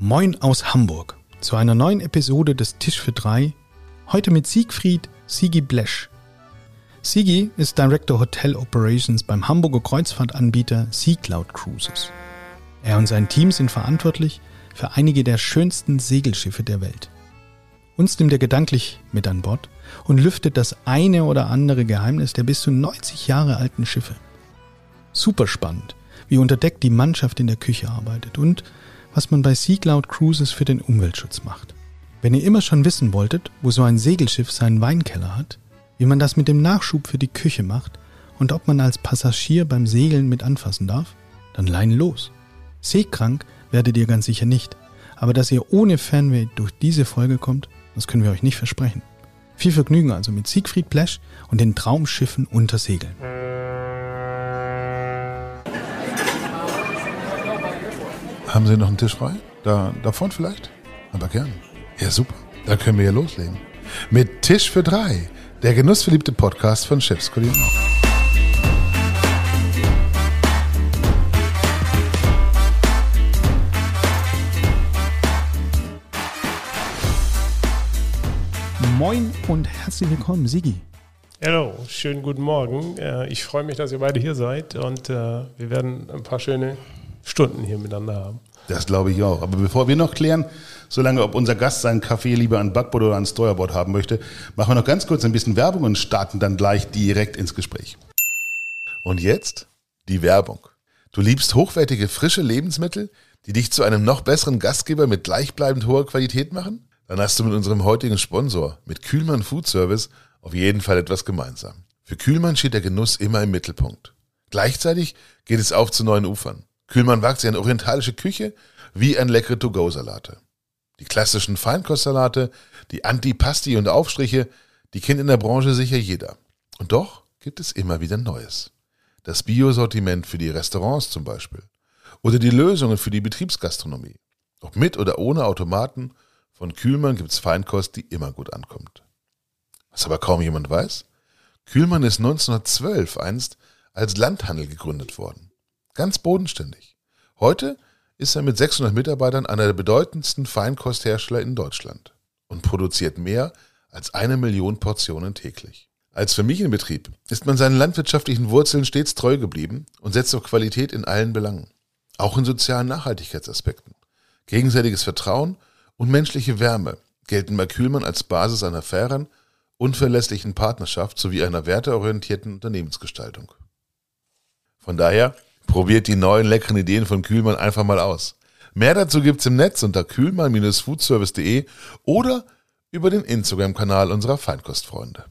Moin aus Hamburg zu einer neuen Episode des Tisch für drei. Heute mit Siegfried Sigi Blesch. Sigi ist Director Hotel Operations beim Hamburger Kreuzfahrtanbieter Sea Cloud Cruises. Er und sein Team sind verantwortlich für einige der schönsten Segelschiffe der Welt. Uns nimmt er gedanklich mit an Bord und lüftet das eine oder andere Geheimnis der bis zu 90 Jahre alten Schiffe. Super spannend, wie unter Deck die Mannschaft in der Küche arbeitet und was man bei Sea Cloud Cruises für den Umweltschutz macht. Wenn ihr immer schon wissen wolltet, wo so ein Segelschiff seinen Weinkeller hat, wie man das mit dem Nachschub für die Küche macht und ob man als Passagier beim Segeln mit anfassen darf, dann leinen los. Seekrank werdet ihr ganz sicher nicht, aber dass ihr ohne Fernweh durch diese Folge kommt, das können wir euch nicht versprechen. Viel Vergnügen also mit Siegfried Plesch und den Traumschiffen unter Segeln. Haben Sie noch einen Tisch frei? Da, da vorne vielleicht? Aber gern. Ja, super. Da können wir ja loslegen. Mit Tisch für drei. Der genussverliebte Podcast von Chefs Kulinarien. Moin und herzlich willkommen, Sigi. Hallo, schönen guten Morgen. Äh, Ich freue mich, dass ihr beide hier seid und äh, wir werden ein paar schöne Stunden hier miteinander haben. Das glaube ich auch. Aber bevor wir noch klären, solange ob unser Gast seinen Kaffee lieber an Backboard oder an Steuerbord haben möchte, machen wir noch ganz kurz ein bisschen Werbung und starten dann gleich direkt ins Gespräch. Und jetzt die Werbung. Du liebst hochwertige, frische Lebensmittel, die dich zu einem noch besseren Gastgeber mit gleichbleibend hoher Qualität machen? Dann hast du mit unserem heutigen Sponsor, mit Kühlmann Food Service, auf jeden Fall etwas gemeinsam. Für Kühlmann steht der Genuss immer im Mittelpunkt. Gleichzeitig geht es auf zu neuen Ufern. Kühlmann wagt sich an orientalische Küche wie an leckere To-Go-Salate. Die klassischen Feinkostsalate, die Antipasti und Aufstriche, die kennt in der Branche sicher jeder. Und doch gibt es immer wieder Neues. Das Biosortiment für die Restaurants zum Beispiel. Oder die Lösungen für die Betriebsgastronomie. Ob mit oder ohne Automaten, von Kühlmann gibt's Feinkost, die immer gut ankommt. Was aber kaum jemand weiß? Kühlmann ist 1912 einst als Landhandel gegründet worden. Ganz bodenständig. Heute ist er mit 600 Mitarbeitern einer der bedeutendsten Feinkosthersteller in Deutschland und produziert mehr als eine Million Portionen täglich. Als Familienbetrieb ist man seinen landwirtschaftlichen Wurzeln stets treu geblieben und setzt auf Qualität in allen Belangen, auch in sozialen Nachhaltigkeitsaspekten. Gegenseitiges Vertrauen und menschliche Wärme gelten bei Kühlmann als Basis einer fairen, unverlässlichen Partnerschaft sowie einer werteorientierten Unternehmensgestaltung. Von daher probiert die neuen leckeren Ideen von Kühlmann einfach mal aus. Mehr dazu gibt's im Netz unter kühlmann-foodservice.de oder über den Instagram-Kanal unserer Feinkostfreunde.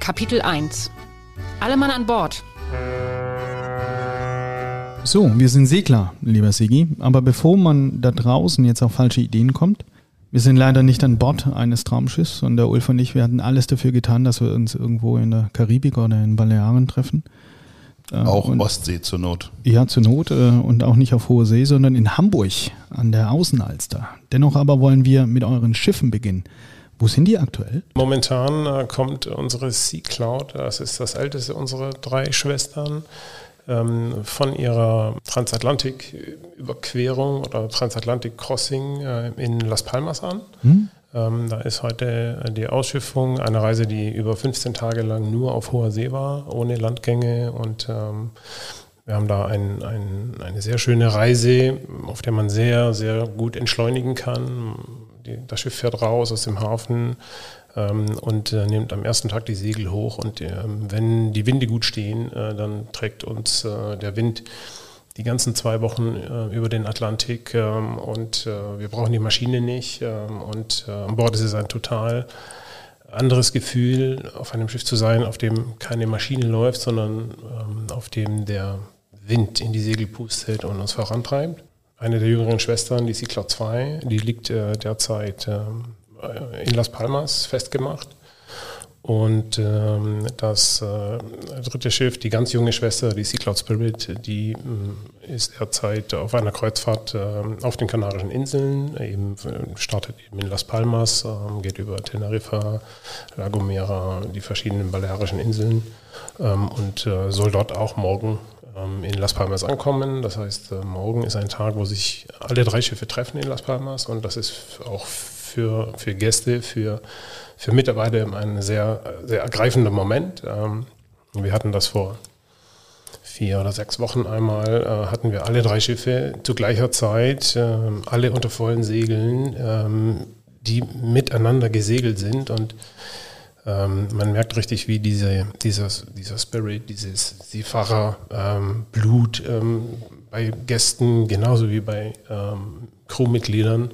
Kapitel 1 Alle Mann an Bord. So, wir sind Segler, lieber Sigi, aber bevor man da draußen jetzt auf falsche Ideen kommt, wir sind leider nicht an Bord eines Traumschiffs und der Ulf und ich, wir hatten alles dafür getan, dass wir uns irgendwo in der Karibik oder in Balearen treffen. Äh, Auch und, Ostsee zur Not. Ja, zur Not äh, und auch nicht auf hoher See, sondern in Hamburg an der Außenalster. Dennoch aber wollen wir mit euren Schiffen beginnen. Wo sind die aktuell? Momentan äh, kommt unsere Sea Cloud, das ist das älteste unserer drei Schwestern, ähm, von ihrer Transatlantik-Überquerung oder Transatlantik-Crossing äh, in Las Palmas an. Hm? Ähm, da ist heute die Ausschiffung, eine Reise, die über 15 Tage lang nur auf hoher See war, ohne Landgänge und ähm, wir haben da ein, ein, eine sehr schöne Reise, auf der man sehr, sehr gut entschleunigen kann. Die, das Schiff fährt raus aus dem Hafen ähm, und äh, nimmt am ersten Tag die Segel hoch. Und ähm, wenn die Winde gut stehen, äh, dann trägt uns äh, der Wind die ganzen zwei Wochen äh, über den Atlantik ähm, und äh, wir brauchen die Maschine nicht. Ähm, und äh, an Bord ist es ein total anderes Gefühl, auf einem Schiff zu sein, auf dem keine Maschine läuft, sondern ähm, auf dem der Wind in die Segel pustet und uns vorantreibt. Eine der jüngeren Schwestern, die Cloud 2, die liegt äh, derzeit ähm, in Las Palmas festgemacht. Und ähm, das äh, dritte Schiff, die ganz junge Schwester, die Sea Cloud Spirit, die ähm, ist derzeit auf einer Kreuzfahrt ähm, auf den Kanarischen Inseln, eben äh, startet eben in Las Palmas, ähm, geht über Teneriffa, La Gomera, die verschiedenen Balearischen Inseln ähm, und äh, soll dort auch morgen ähm, in Las Palmas ankommen. Das heißt, äh, morgen ist ein Tag, wo sich alle drei Schiffe treffen in Las Palmas und das ist auch für, für Gäste, für, für Mitarbeiter ein sehr, sehr ergreifender Moment. Wir hatten das vor vier oder sechs Wochen einmal, äh, hatten wir alle drei Schiffe zu gleicher Zeit, äh, alle unter vollen Segeln, ähm, die miteinander gesegelt sind. Und ähm, man merkt richtig, wie diese, dieses, dieser Spirit, dieses Seefahrer-Blut ähm, ähm, bei Gästen genauso wie bei ähm, Crewmitgliedern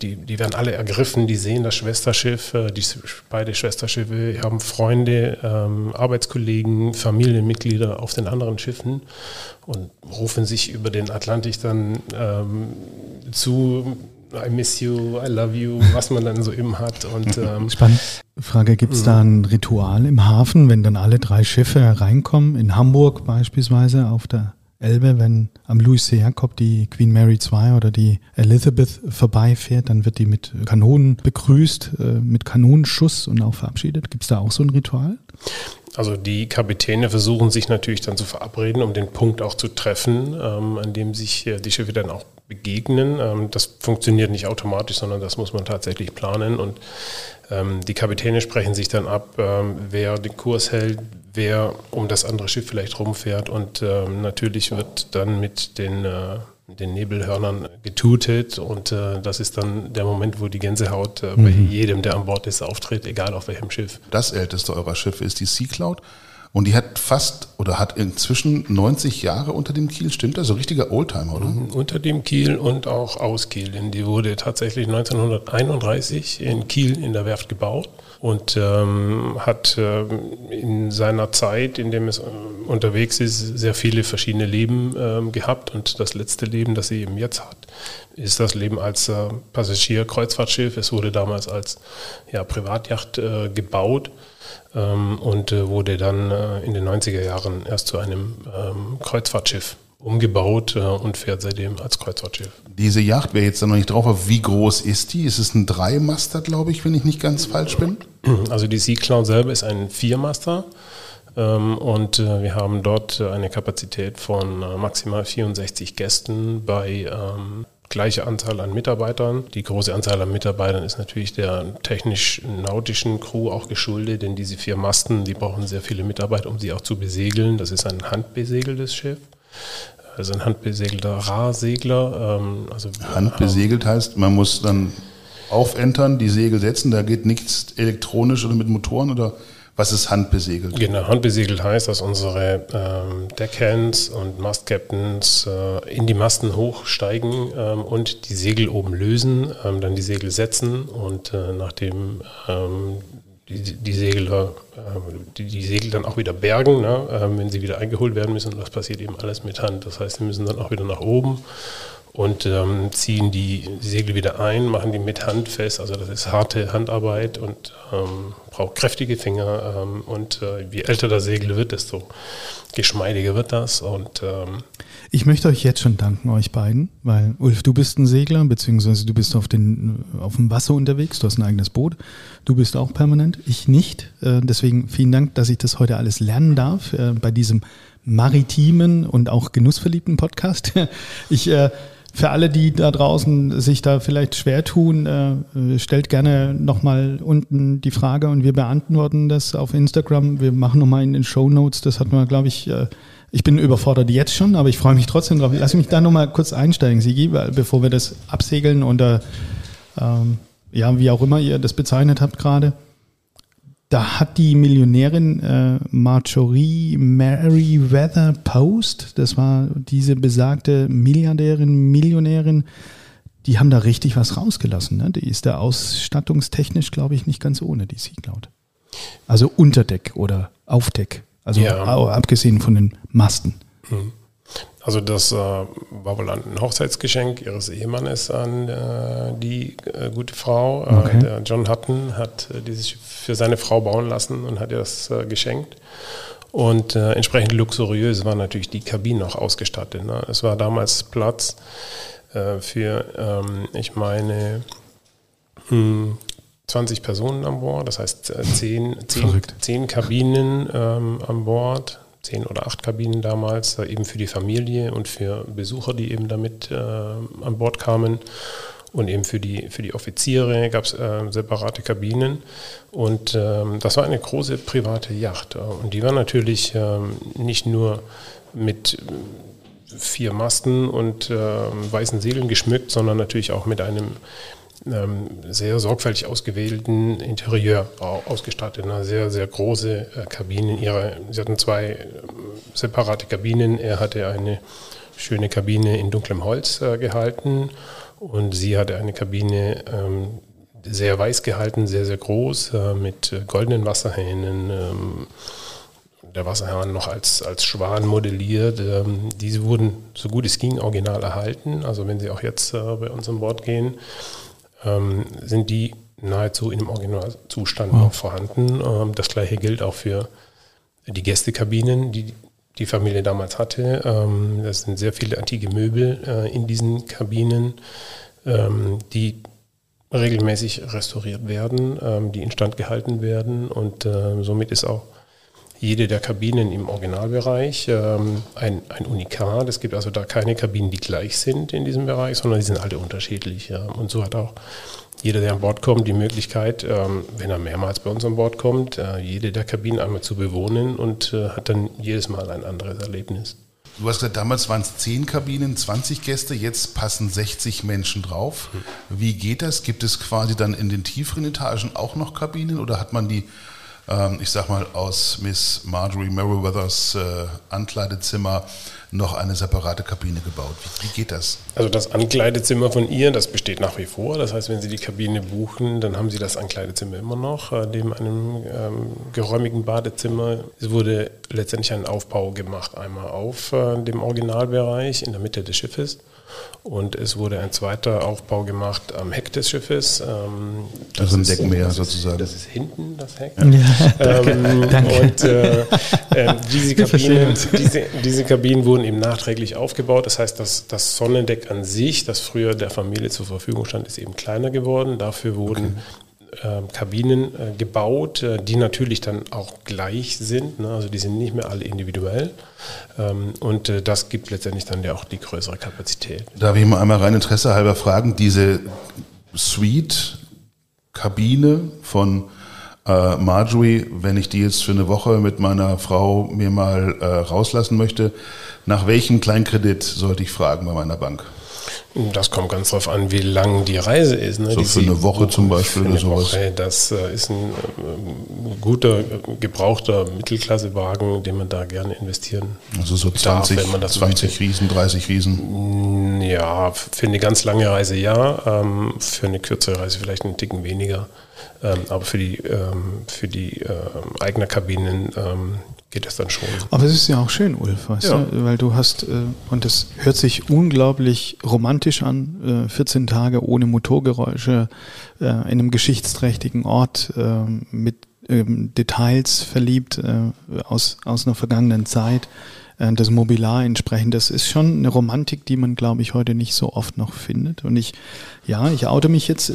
die, die werden alle ergriffen, die sehen das Schwesterschiff, äh, die beide Schwesterschiffe haben Freunde, ähm, Arbeitskollegen, Familienmitglieder auf den anderen Schiffen und rufen sich über den Atlantik dann ähm, zu, I miss you, I love you, was man dann so eben hat. Und, ähm, Spannend. Frage, gibt es da ein Ritual im Hafen, wenn dann alle drei Schiffe reinkommen, in Hamburg beispielsweise auf der Elbe, wenn am Louis C. Jakob die Queen Mary II oder die Elizabeth vorbeifährt, dann wird die mit Kanonen begrüßt, äh, mit Kanonenschuss und auch verabschiedet. Gibt es da auch so ein Ritual? Also die Kapitäne versuchen sich natürlich dann zu verabreden, um den Punkt auch zu treffen, ähm, an dem sich äh, die Schiffe dann auch begegnen. Ähm, das funktioniert nicht automatisch, sondern das muss man tatsächlich planen. Und ähm, die Kapitäne sprechen sich dann ab, ähm, wer den Kurs hält, wer um das andere Schiff vielleicht rumfährt. Und ähm, natürlich wird dann mit den, äh, den Nebelhörnern getutet. Und äh, das ist dann der Moment, wo die Gänsehaut äh, mhm. bei jedem, der an Bord ist, auftritt, egal auf welchem Schiff. Das älteste eurer Schiffe ist die Sea Cloud. Und die hat fast oder hat inzwischen 90 Jahre unter dem Kiel, stimmt das? So richtiger Oldtimer, oder? Mhm, unter dem Kiel und auch aus Kiel. Denn die wurde tatsächlich 1931 in Kiel in der Werft gebaut und ähm, hat äh, in seiner Zeit, in dem es äh, unterwegs ist, sehr viele verschiedene Leben äh, gehabt. Und das letzte Leben, das sie eben jetzt hat, ist das Leben als äh, Passagier-Kreuzfahrtschiff. Es wurde damals als ja, Privatjacht äh, gebaut ähm, und äh, wurde dann äh, in den 90er Jahren erst zu einem ähm, Kreuzfahrtschiff umgebaut äh, und fährt seitdem als Kreuzfahrtschiff. Diese Yacht, wer jetzt da noch nicht drauf hat, wie groß ist die? Ist es ein Dreimaster, glaube ich, wenn ich nicht ganz falsch bin? Also die Sea Cloud selber ist ein Viermaster. Ähm, und äh, wir haben dort eine Kapazität von äh, maximal 64 Gästen bei ähm, gleiche Anzahl an Mitarbeitern. Die große Anzahl an Mitarbeitern ist natürlich der technisch-nautischen Crew auch geschuldet, denn diese vier Masten, die brauchen sehr viele Mitarbeiter, um sie auch zu besegeln. Das ist ein handbesegeltes Schiff. Also ein handbesegelter Rahsegler. Ähm, also Handbesegelt heißt, man muss dann aufentern, die Segel setzen, da geht nichts elektronisch oder mit Motoren oder was ist handbesegelt? Genau, handbesegelt heißt, dass unsere ähm, Deckhands und Mastcaptains äh, in die Masten hochsteigen ähm, und die Segel oben lösen, ähm, dann die Segel setzen und äh, nachdem ähm, die, die Segler, äh, die, die, Segel dann auch wieder bergen, ne, ähm, wenn sie wieder eingeholt werden müssen. Und das passiert eben alles mit Hand. Das heißt, sie müssen dann auch wieder nach oben und ähm, ziehen die Segel wieder ein, machen die mit Hand fest. Also das ist harte Handarbeit und ähm, braucht kräftige Finger. Ähm, und äh, je älter das Segel wird, desto geschmeidiger wird das. Und ähm, ich möchte euch jetzt schon danken, euch beiden, weil Ulf, du bist ein Segler, beziehungsweise du bist auf, den, auf dem Wasser unterwegs, du hast ein eigenes Boot. Du bist auch permanent, ich nicht. Äh, deswegen vielen Dank, dass ich das heute alles lernen darf äh, bei diesem maritimen und auch genussverliebten Podcast. Ich äh, für alle, die da draußen sich da vielleicht schwer tun, stellt gerne nochmal unten die Frage und wir beantworten das auf Instagram. Wir machen nochmal in den Show Notes. Das hat man, glaube ich, ich bin überfordert jetzt schon, aber ich freue mich trotzdem drauf. Lass mich da nochmal kurz einsteigen, Sigi, bevor wir das absegeln oder ähm, ja, wie auch immer ihr das bezeichnet habt gerade da hat die Millionärin äh, Marjorie Weather Post, das war diese besagte Milliardärin, Millionärin, die haben da richtig was rausgelassen. Ne? Die ist da ausstattungstechnisch, glaube ich, nicht ganz ohne, die Sea Cloud. Also Unterdeck oder Aufdeck, also ja. abgesehen von den Masten. Mhm. Also das äh, war wohl ein Hochzeitsgeschenk ihres Ehemannes an äh, die äh, gute Frau. Äh, okay. der John Hutton hat äh, dieses für seine Frau bauen lassen und hat ihr das äh, geschenkt. Und entsprechend luxuriös war natürlich die Kabine auch ausgestattet. Ne? Es war damals Platz für, ähm, ich meine, hm, 20 Personen an Bord, das heißt 10, 10, 10 Kabinen ähm, an Bord zehn oder acht Kabinen damals, äh, eben für die Familie und für Besucher, die eben damit äh, an Bord kamen. Und eben für die, für die Offiziere gab es äh, separate Kabinen. Und ähm, das war eine große private Yacht. Und die war natürlich ähm, nicht nur mit vier Masten und äh, weißen Segeln geschmückt, sondern natürlich auch mit einem sehr sorgfältig ausgewählten Interieur ausgestattet. Eine sehr, sehr große äh, Kabine. Ihre, sie hatten zwei äh, separate Kabinen. Er hatte eine schöne Kabine in dunklem Holz äh, gehalten und sie hatte eine Kabine ähm, sehr weiß gehalten, sehr, sehr groß, äh, mit goldenen Wasserhähnen. Ähm, der Wasserhahn noch als, als Schwan modelliert. Ähm, diese wurden so gut es ging original erhalten. Also wenn Sie auch jetzt bei uns an Bord gehen, ähm, sind die nahezu in dem Originalzustand wow. noch vorhanden. Ähm, das gleiche gilt auch für die Gästekabinen, die die Familie damals hatte. Ähm, das sind sehr viele antike Möbel äh, in diesen Kabinen, ähm, die regelmäßig restauriert werden, ähm, die instand gehalten werden und äh, somit ist auch jede der Kabinen im Originalbereich ähm, ein, ein Unikat. Es gibt also da keine Kabinen, die gleich sind in diesem Bereich, sondern die sind alle unterschiedlich. Ja. Und so hat auch jeder, der an Bord kommt, die Möglichkeit, ähm, wenn er mehrmals bei uns an Bord kommt, äh, jede der Kabinen einmal zu bewohnen und äh, hat dann jedes Mal ein anderes Erlebnis. Du hast gesagt, damals waren es 10 Kabinen, 20 Gäste, jetzt passen 60 Menschen drauf. Hm. Wie geht das? Gibt es quasi dann in den tieferen Etagen auch noch Kabinen oder hat man die ähm, ich sag mal, aus Miss Marjorie Merriweathers äh, Ankleidezimmer noch eine separate Kabine gebaut. Wie, wie, geht das? Also das Ankleidezimmer von ihr, das besteht nach wie vor. Das heißt, wenn Sie die Kabine buchen, dann haben Sie das Ankleidezimmer immer noch, äh, neben einem ähm, geräumigen Badezimmer. Es wurde letztendlich ein Aufbau gemacht, einmal auf äh, dem Originalbereich in der Mitte des Schiffes und es wurde ein zweiter Aufbau gemacht am Heck des Schiffes. Ähm, das also ein Deckmeer sozusagen. Das ist hinten das Heck. Ja, ähm, danke. Und äh, äh, diese, Kabinen, diese, diese, Kabinen wurden eben nachträglich aufgebaut. Das heißt, dass das Sonnendeck an sich, das früher der Familie zur Verfügung stand, ist eben kleiner geworden. Dafür wurden okay Kabinen äh, gebaut, äh, die natürlich dann auch gleich sind. Ne? Also die sind nicht mehr alle individuell. Ähm, und äh, das gibt letztendlich dann ja auch die größere Kapazität. Darf ich mal einmal rein Interesse halber fragen, diese Suite, Kabine von äh, Marjorie, wenn ich die jetzt für eine Woche mit meiner Frau mir mal äh, rauslassen möchte, nach welchem Kleinkredit sollte ich fragen bei meiner Bank? Das kommt ganz darauf an, wie lang die Reise ist. Ne? So die für eine Woche zum Beispiel oder sowas. Woche, das äh, ist ein äh, guter, gebrauchter Mittelklassewagen, den man da gerne investieren Also so 20, darf, wenn man das 20 Riesen, 30 Riesen? Mm, ja, für eine ganz lange Reise ja, ähm, für eine kürzere Reise vielleicht einen Ticken weniger. Ähm, aber für die, ähm, für die eigenen Kabinen geht das dann schon. Aber es ist ja auch schön, Ulf, weißt ja. du? weil du hast, äh, und das hört sich unglaublich romantisch an, 14 äh, Tage ohne Motorgeräusche äh, in einem geschichtsträchtigen Ort mit ähm, Details verliebt aus, aus einer vergangenen Zeit das Mobiliar entsprechend. Das ist schon eine Romantik, die man, glaube ich, heute nicht so oft noch findet. Und ich, ja, ich oute mich jetzt.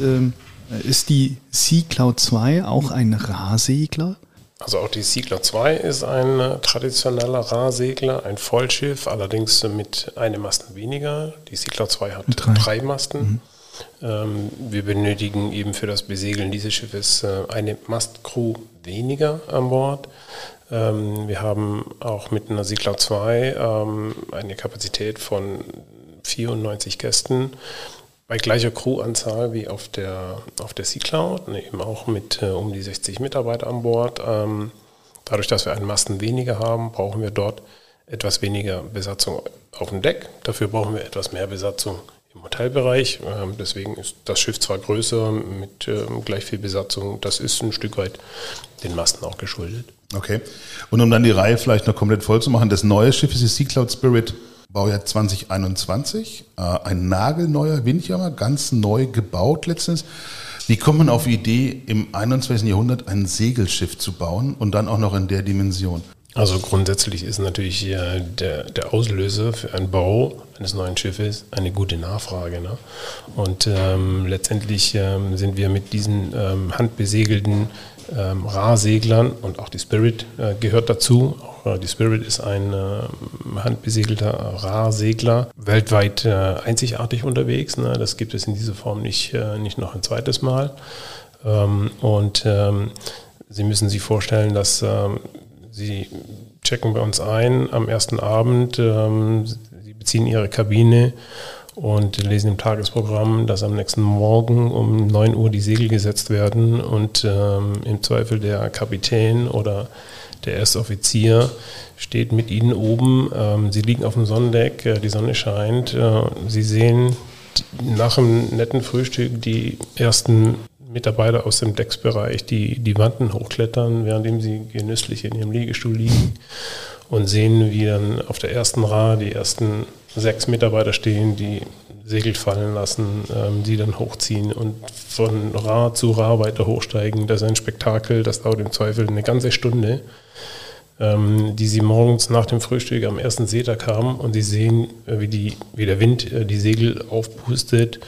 ist die Sea Cloud 2 auch ein Rahsegler? Also auch die Siegler 2 ist ein äh, traditioneller Rahsegler, ein Vollschiff, allerdings mit einem Masten weniger. Die Siegler 2 hat drei, drei Masten. Mhm. Ähm, wir benötigen eben für das Besegeln dieses Schiffes äh, eine Mastcrew weniger an Bord. Ähm, wir haben auch mit einer Siegler 2 ähm, eine Kapazität von 94 Gästen bei gleicher Crewanzahl wie auf der, auf der Sea-Cloud, ne, eben auch mit äh, um die 60 Mitarbeiter an Bord. Ähm, dadurch, dass wir einen Masten weniger haben, brauchen wir dort etwas weniger Besatzung auf dem Deck. Dafür brauchen wir etwas mehr Besatzung im Hotelbereich. Ähm, deswegen ist das Schiff zwar größer mit ähm, gleich viel Besatzung, das ist ein Stück weit den Masten auch geschuldet. Okay. Und um dann die Reihe vielleicht noch komplett voll zu machen, das neue Schiff ist die Sea Cloud Spirit Baujahr 2021, äh, ein nagelneuer Windjammer, ganz neu gebaut letztens. Wie kommt man auf die Idee, im 21. Jahrhundert ein Segelschiff zu bauen und dann auch noch in der Dimension? Also grundsätzlich ist natürlich der, der Auslöser für einen Bau eines neuen Schiffes eine gute Nachfrage. Ne? Und ähm, letztendlich ähm, sind wir mit diesen ähm, handbesegelten ähm, Rahseglern und auch die Spirit äh, gehört dazu. Äh, die Spirit ist ein äh, handbesegelter Rahsegler, weltweit äh, einzigartig unterwegs. Ne? Das gibt es in dieser Form nicht, äh, nicht noch ein zweites Mal. Ähm, und ähm, Sie müssen sich vorstellen, dass Sie checken bei uns ein am ersten Abend. Ähm, Sie beziehen Ihre Kabine und lesen im Tagesprogramm, dass am nächsten Morgen um 9 Uhr die Segel gesetzt werden und ähm, im Zweifel der Kapitän oder der erste Offizier steht mit Ihnen oben. Ähm, Sie liegen auf dem Sonnendeck, äh, die Sonne scheint. Äh, Sie sehen nach einem netten Frühstück die ersten Mitarbeiter aus dem Decksbereich, die die Wanden hochklettern, währenddem sie genüsslich in ihrem Liegestuhl liegen und sehen, wie dann auf der ersten Ra die ersten sechs Mitarbeiter stehen, die Segel fallen lassen, ähm, die dann hochziehen und von Ra zu Ra weiter hochsteigen. Das ist ein Spektakel, das dauert im Zweifel eine ganze Stunde, ähm, die sie morgens nach dem Frühstück am ersten Seetag haben und sie sehen, äh, wie, die, wie der Wind äh, die Segel aufpustet.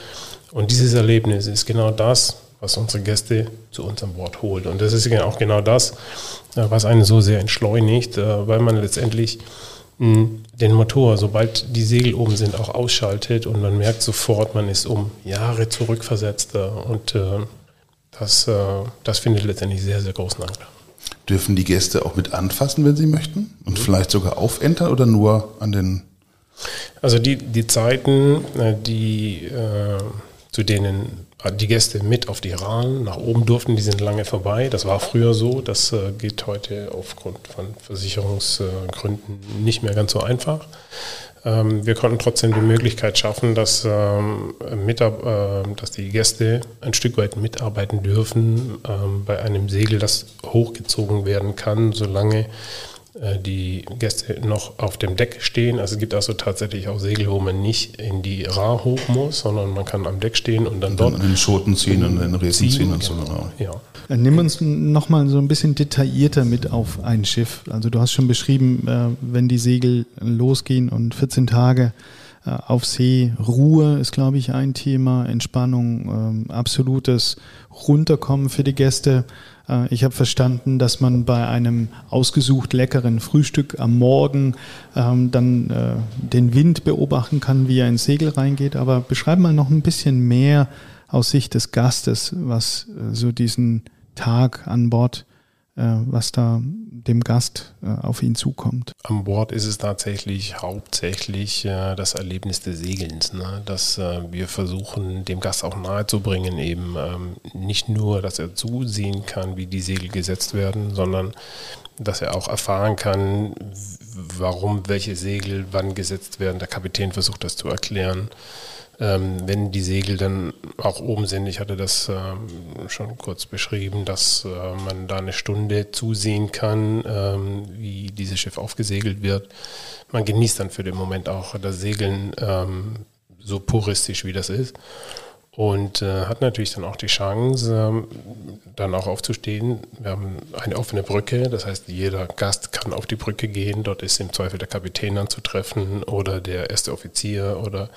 Und dieses Erlebnis ist genau das, was unsere Gäste zu uns an Bord holt. Und das ist auch genau das, äh, was einen so sehr entschleunigt, äh, weil man letztendlich den Motor, sobald die Segel oben sind, auch ausschaltet und man merkt sofort, man ist um Jahre zurückversetzt und äh, das, das findet letztendlich sehr, sehr großen Anklang. Dürfen die Gäste auch mit anfassen, wenn sie möchten? Und mhm. vielleicht sogar aufentern oder nur an den... Also die, die Zeiten, die, zu denen die Gäste mit auf die Rahn nach oben durften, die sind lange vorbei. Das war früher so. Das äh, geht heute aufgrund von Versicherungsgründen nicht mehr ganz so einfach. Ähm, wir konnten trotzdem die Möglichkeit schaffen, dass, ähm, äh, dass die Gäste ein Stück weit mitarbeiten dürfen ähm, bei einem Segel, das hochgezogen werden kann, solange äh, die Gäste noch auf dem Deck stehen. Also es gibt also tatsächlich auch Segel, wo man nicht in die Ra hoch muss, sondern man kann am Deck stehen und dann, und dort an den Schoten ziehen und den Resen ziehen, und genau. so. Genau. Ja. Äh, nimm uns nochmal so ein bisschen detaillierter mit auf ein Schiff. Also du hast schon beschrieben, äh, wenn die Segel losgehen und 14 Tage auf See, Ruhe ist, glaube ich, ein Thema, Entspannung, ähm, absolutes Runterkommen für die Gäste. Äh, ich habe verstanden, dass man bei einem ausgesucht leckeren Frühstück am Morgen ähm, dann äh, den Wind beobachten kann, wie er ins Segel reingeht. Aber beschreib mal noch ein bisschen mehr aus Sicht des Gastes, was äh, so diesen Tag an Bord was da dem Gast äh, auf ihn zukommt. An Bord ist es tatsächlich hauptsächlich äh, das Erlebnis des Segelns, ne? dass wir versuchen, dem Gast auch nahezubringen, eben ähm, nicht nur, dass er zusehen kann, wie die Segel gesetzt werden, sondern dass er auch erfahren kann, warum welche Segel wann gesetzt werden. Der Kapitän versucht das zu erklären ähm, wenn die Segel dann auch oben sind. Ich hatte das ähm, schon kurz beschrieben, dass äh, man da eine Stunde zusehen kann, ähm, wie dieses Schiff aufgesegelt wird. Man genießt dann für den Moment auch das Segeln ähm, so puristisch, wie das ist und äh, hat natürlich dann auch die Chance, ähm, dann auch aufzustehen. Wir haben eine offene Brücke, das heißt, jeder Gast kann auf die Brücke gehen. Dort ist im Zweifel der Kapitän anzutreffen oder der erste Offizier oder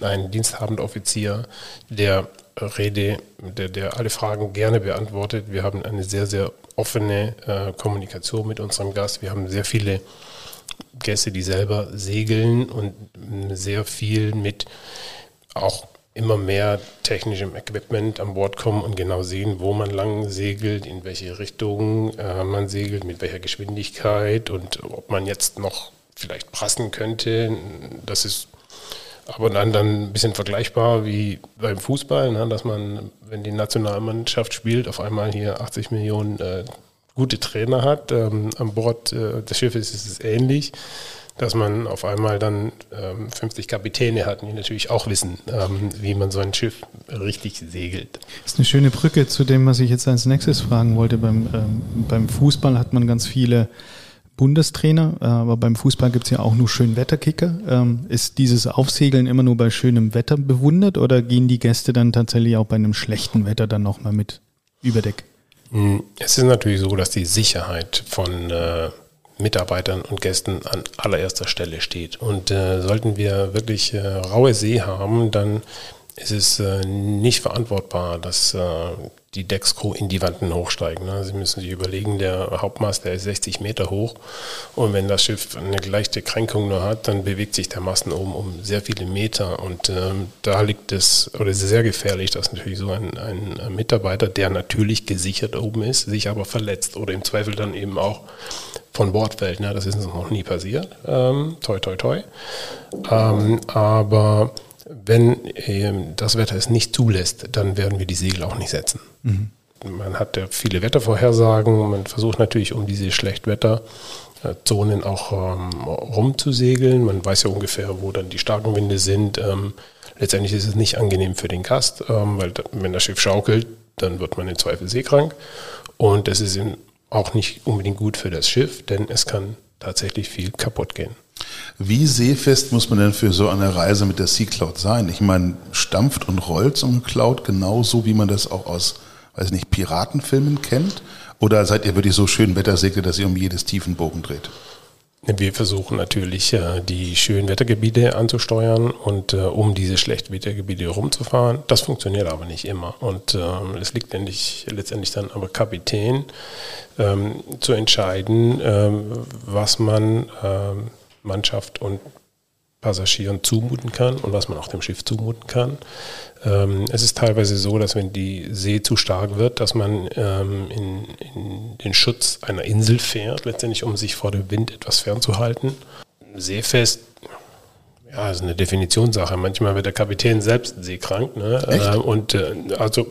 ein diensthabender Offizier, der Rede, der, der alle Fragen gerne beantwortet. Wir haben eine sehr, sehr offene äh, Kommunikation mit unserem Gast. Wir haben sehr viele Gäste, die selber segeln und sehr viel mit auch immer mehr technischem Equipment an Bord kommen und genau sehen, wo man lang segelt, in welche Richtung äh, man segelt, mit welcher Geschwindigkeit und ob man jetzt noch vielleicht prassen könnte. Das ist aber dann, dann ein bisschen vergleichbar wie beim Fußball, ne, dass man, wenn die Nationalmannschaft spielt, auf einmal hier 80 Millionen äh, gute Trainer hat. Ähm, an Bord äh, des Schiffes ist es ähnlich dass man auf einmal dann ähm, 50 Kapitäne hat, die natürlich auch wissen, ähm, wie man so ein Schiff richtig segelt. Das ist eine schöne Brücke zu dem, was ich jetzt als nächstes fragen wollte. Beim, ähm, beim Fußball hat man ganz viele Bundestrainer, äh, aber beim Fußball gibt es ja auch nur Schönwetterkicker. Ähm, ist dieses Aufsegeln immer nur bei schönem Wetter bewundert oder gehen die Gäste dann tatsächlich auch bei einem schlechten Wetter dann nochmal mit über Deck? Hm, es ist natürlich so, dass die Sicherheit von äh, Mitarbeitern und Gästen an allererster Stelle steht. Und äh, sollten wir wirklich äh, raue See haben, dann ist es äh, nicht verantwortbar, dass äh, die Deckscrew in die Wanden hochsteigen. Ne? Sie müssen sich überlegen, der Hauptmast, der ist 60 Meter hoch und wenn das Schiff eine leichte Kränkung nur hat, dann bewegt sich der Masten oben um sehr viele Meter und ähm, da liegt es, oder es ist sehr gefährlich, dass natürlich so ein, ein Mitarbeiter, der natürlich gesichert oben ist, sich aber verletzt oder im Zweifel dann eben auch von Bord fällt. Ne? Das ist uns noch nie passiert. Ähm, toi, toi, toi. Ähm, aber wenn ähm, das Wetter es nicht zulässt, dann werden wir die Segel auch nicht setzen. Mhm. Man hat ja viele Wettervorhersagen, man versucht natürlich um diese Schlechtwetterzonen auch ähm, rumzusegeln. Man weiß ja ungefähr, wo dann die starken Winde sind. Ähm, letztendlich ist es nicht angenehm für den Gast, ähm, weil wenn das Schiff schaukelt, dann wird man im Zweifel seekrank. Und es ist auch nicht unbedingt gut für das Schiff, denn es kann tatsächlich viel kaputt gehen. Wie seefest muss man denn für so eine Reise mit der Sea Cloud sein? Ich meine, stampft und rollt so eine Cloud genauso, wie man das auch aus, weiß nicht, Piratenfilmen kennt? Oder seid ihr wirklich so schön Wettersegler, dass ihr um jedes Tiefenbogen dreht? Wir versuchen natürlich, äh, die schönen Wettergebiete anzusteuern und äh, um diese schlechten Wettergebiete rumzufahren. Das funktioniert aber nicht immer. Und ähm, es liegt letztendlich, letztendlich dann aber Kapitän ähm, zu entscheiden, ähm, was man Mannschaft und Passagieren zumuten kann und was man auch dem Schiff zumuten kann. Ähm, es ist teilweise so, dass wenn die See zu stark wird, dass man ähm, in, in, den Schutz einer Insel fährt, letztendlich um sich vor dem Wind etwas fernzuhalten. Seefest, ja, ist eine Definitionssache. Manchmal wird der Kapitän selbst seekrank. Ne? Echt? und äh, also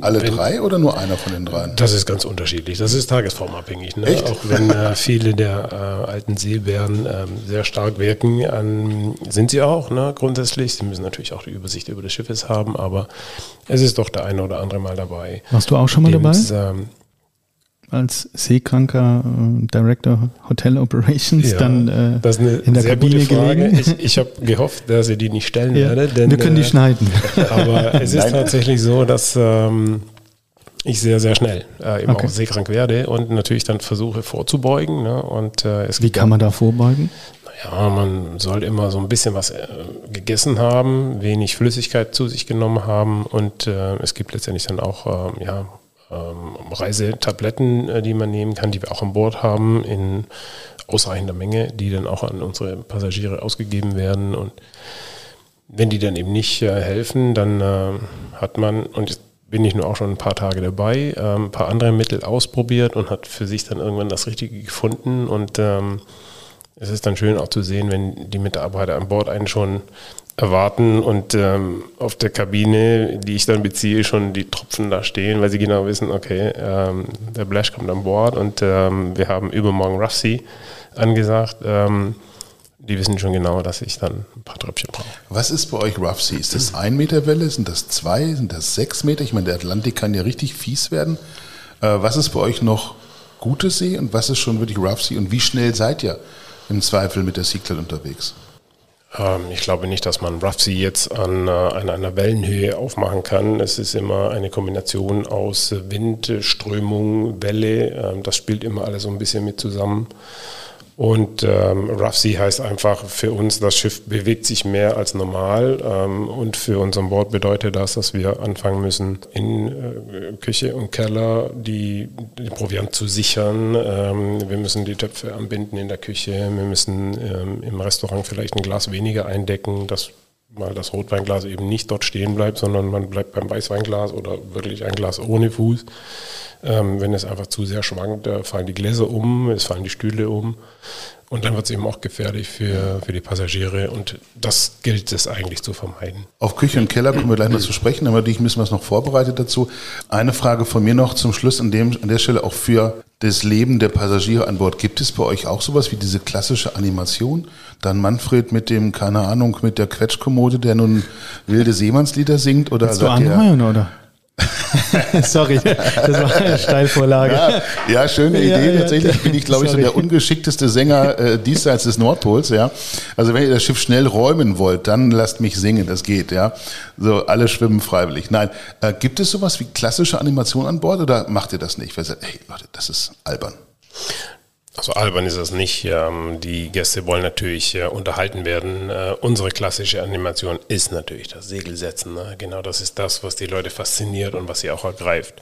alle wenn, drei oder nur einer von den dreien? Das ist ganz unterschiedlich. Das ist tagesformabhängig. Ne? Auch wenn äh, viele der äh, alten Seebären äh, sehr stark wirken, ähm, sind sie auch ne? grundsätzlich. Sie müssen natürlich auch die Übersicht über das Schiffes haben, aber es ist doch der eine oder andere mal dabei. Warst du auch schon mal dabei? Ähm, als seekranker äh, Director Hotel Operations ja, dann äh, in der Kabine gelegen? Ich, ich habe gehofft, dass ihr die nicht stellen ja, werde. Denn, wir können die äh, schneiden. Aber es ist tatsächlich so, dass ähm, ich sehr, sehr schnell äh, eben okay. auch seekrank werde und natürlich dann versuche vorzubeugen. Ne? Und, äh, Wie kann man da vorbeugen? Ja, man soll immer so ein bisschen was äh, gegessen haben, wenig Flüssigkeit zu sich genommen haben und äh, es gibt letztendlich dann auch ähm, ja, ähm, Reisetabletten, äh, die man nehmen kann, die wir auch an Bord haben, in ausreichender Menge, die dann auch an unsere Passagiere ausgegeben werden. Und wenn die dann eben nicht äh, helfen, dann äh, hat man, und jetzt bin ich nur auch schon ein paar Tage dabei, äh, ein paar andere Mittel ausprobiert und hat für sich dann irgendwann das Richtige gefunden. Und ähm, es ist dann schön auch zu sehen, wenn die Mitarbeiter an Bord einen schon erwarten und ähm, auf der Kabine, die ich dann beziehe, schon die Tropfen da stehen, weil sie genau wissen, okay, ähm, der Blash kommt an Bord und ähm, wir haben übermorgen Rough Sea angesagt. Ähm, die wissen schon genau, dass ich dann ein paar Tröpfchen brauche. Was ist bei euch Rough Sea? Ist das ein Meter Welle? Sind das zwei? Sind das sechs Meter? Ich meine, der Atlantik kann ja richtig fies werden. Äh, was ist bei euch noch gute See und was ist schon wirklich Rough Sea und wie schnell seid ihr im Zweifel mit der Seacloud unterwegs? Ähm, ich glaube nicht, dass man Sea jetzt an, äh, an einer Wellenhöhe aufmachen kann. Es ist immer eine Kombination aus Wind, Strömung, Welle. Ähm, das spielt immer alles so ein bisschen mit zusammen. Und ähm, Rough Sea heißt einfach für uns, das Schiff bewegt sich mehr als normal. Ähm, und für unseren Bord bedeutet das, dass wir anfangen müssen, in äh, Küche und Keller die, die Proviant zu sichern. Ähm, wir müssen die Töpfe anbinden in der Küche. Wir müssen ähm, im Restaurant vielleicht ein Glas weniger eindecken, dass mal das Rotweinglas eben nicht dort stehen bleibt, sondern man bleibt beim Weißweinglas oder wirklich ein Glas ohne Fuß. Ähm, wenn es einfach zu sehr schwankt, da fallen die Gläser um, es fallen die Stühle um. Und dann wird es eben auch gefährlich für, für die Passagiere und das gilt es eigentlich zu vermeiden. Auf Küche und Keller kommen wir gleich noch zu sprechen, aber ich müssen wir noch vorbereitet dazu. Eine Frage von mir noch zum Schluss an, dem, an der Stelle auch für das Leben der Passagiere an Bord. Gibt es bei euch auch sowas wie diese klassische Animation? Dann Manfred mit dem, keine Ahnung, mit der Quetschkommode, der nun wilde Seemannslieder singt? Oder Willst du anheuern, oder? Sorry, das war eine Steilvorlage. Ja, ja schöne Idee. Ja, Tatsächlich bin ich, glaube ich, so der ungeschickteste Sänger äh, diesseits des Nordpols. Ja, also wenn ihr das Schiff schnell räumen wollt, dann lasst mich singen. Das geht. Ja, so alle schwimmen freiwillig. Nein, äh, gibt es sowas wie klassische Animation an Bord oder macht ihr das nicht? Weil ihr sagt, hey Leute, das ist albern. Also albern ist das nicht. Ähm, die Gäste wollen natürlich äh, unterhalten werden. Äh, unsere klassische Animation ist natürlich das Segelsetzen. Ne? Genau das ist das, was die Leute fasziniert und was sie auch ergreift.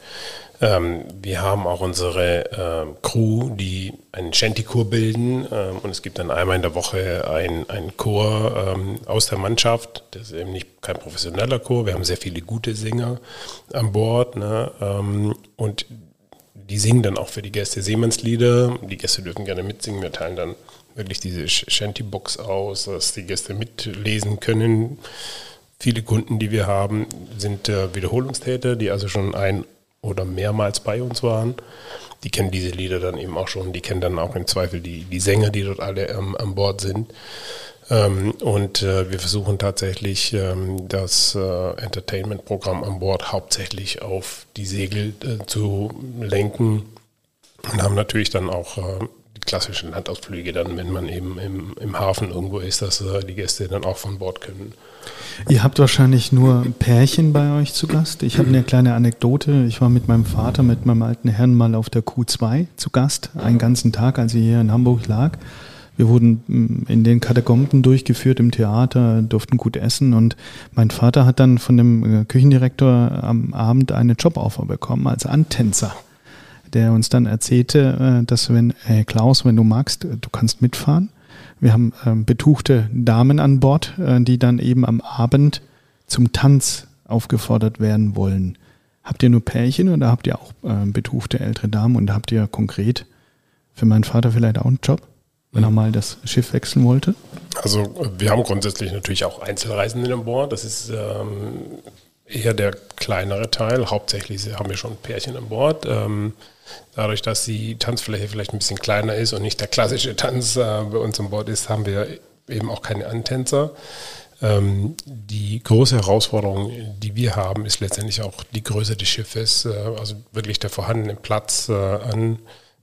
Ähm, wir haben auch unsere ähm, Crew, die einen Shanty-Chor bilden und es gibt dann einmal in der Woche einen, Chor aus der Mannschaft. Das ist eben nicht kein professioneller Chor. Wir haben sehr viele gute Sänger an Bord ne? und die singen dann auch für die Gäste Seemannslieder. Die Gäste dürfen gerne mitsingen. Wir teilen dann wirklich diese Shanty-Box aus, dass die Gäste mitlesen können. Viele Kunden, die wir haben, sind äh, Wiederholungstäter, die also schon ein oder mehrmals bei uns waren. Die kennen diese Lieder dann eben auch schon. Die kennen dann auch im Zweifel die, die Sänger, die dort alle ähm, an Bord sind. Ähm, und äh, wir versuchen tatsächlich ähm, das äh, Entertainment-Programm an Bord hauptsächlich auf die Segel äh, zu lenken und haben natürlich dann auch die klassischen Landausflüge dann, wenn man eben im, im Hafen irgendwo ist, dass die Gäste dann auch von Bord können. Ihr habt wahrscheinlich nur Pärchen bei euch zu Gast. Ich habe eine kleine Anekdote. Ich war mit meinem Vater, mit meinem alten Herrn mal auf der Q2 zu Gast, einen ganzen Tag, als ich hier in Hamburg lag. Wir wurden mm, in den Katakomben durchgeführt im Theater, durften gut essen und mein Vater hat dann von dem äh, Küchendirektor am Abend eine Joboffer bekommen als Antänzer, der uns dann erzählte, äh, dass wenn, hey Klaus, wenn du magst, du kannst mitfahren. Wir haben ähm, betuchte Damen an Bord, äh, die dann eben am Abend zum Tanz aufgefordert werden wollen. Habt ihr nur Pärchen oder habt ihr auch betuchte ältere Damen und habt ihr konkret für meinen Vater vielleicht auch einen Job? Wenn er mal das Schiff wechseln wollte? Also wir haben grundsätzlich natürlich auch Einzelreisende an Bord. Das ist ähm, eher der kleinere Teil. Hauptsächlich haben wir schon Pärchen an Bord. Ähm, dadurch, dass die Tanzfläche vielleicht ein bisschen kleiner ist und nicht der klassische Tanz äh, bei uns an Bord ist, haben wir eben auch keine Antänzer. Ähm, die große Herausforderung, die wir haben, ist letztendlich auch die Größe des Schiffes, äh, also wirklich der vorhandene Platz äh, an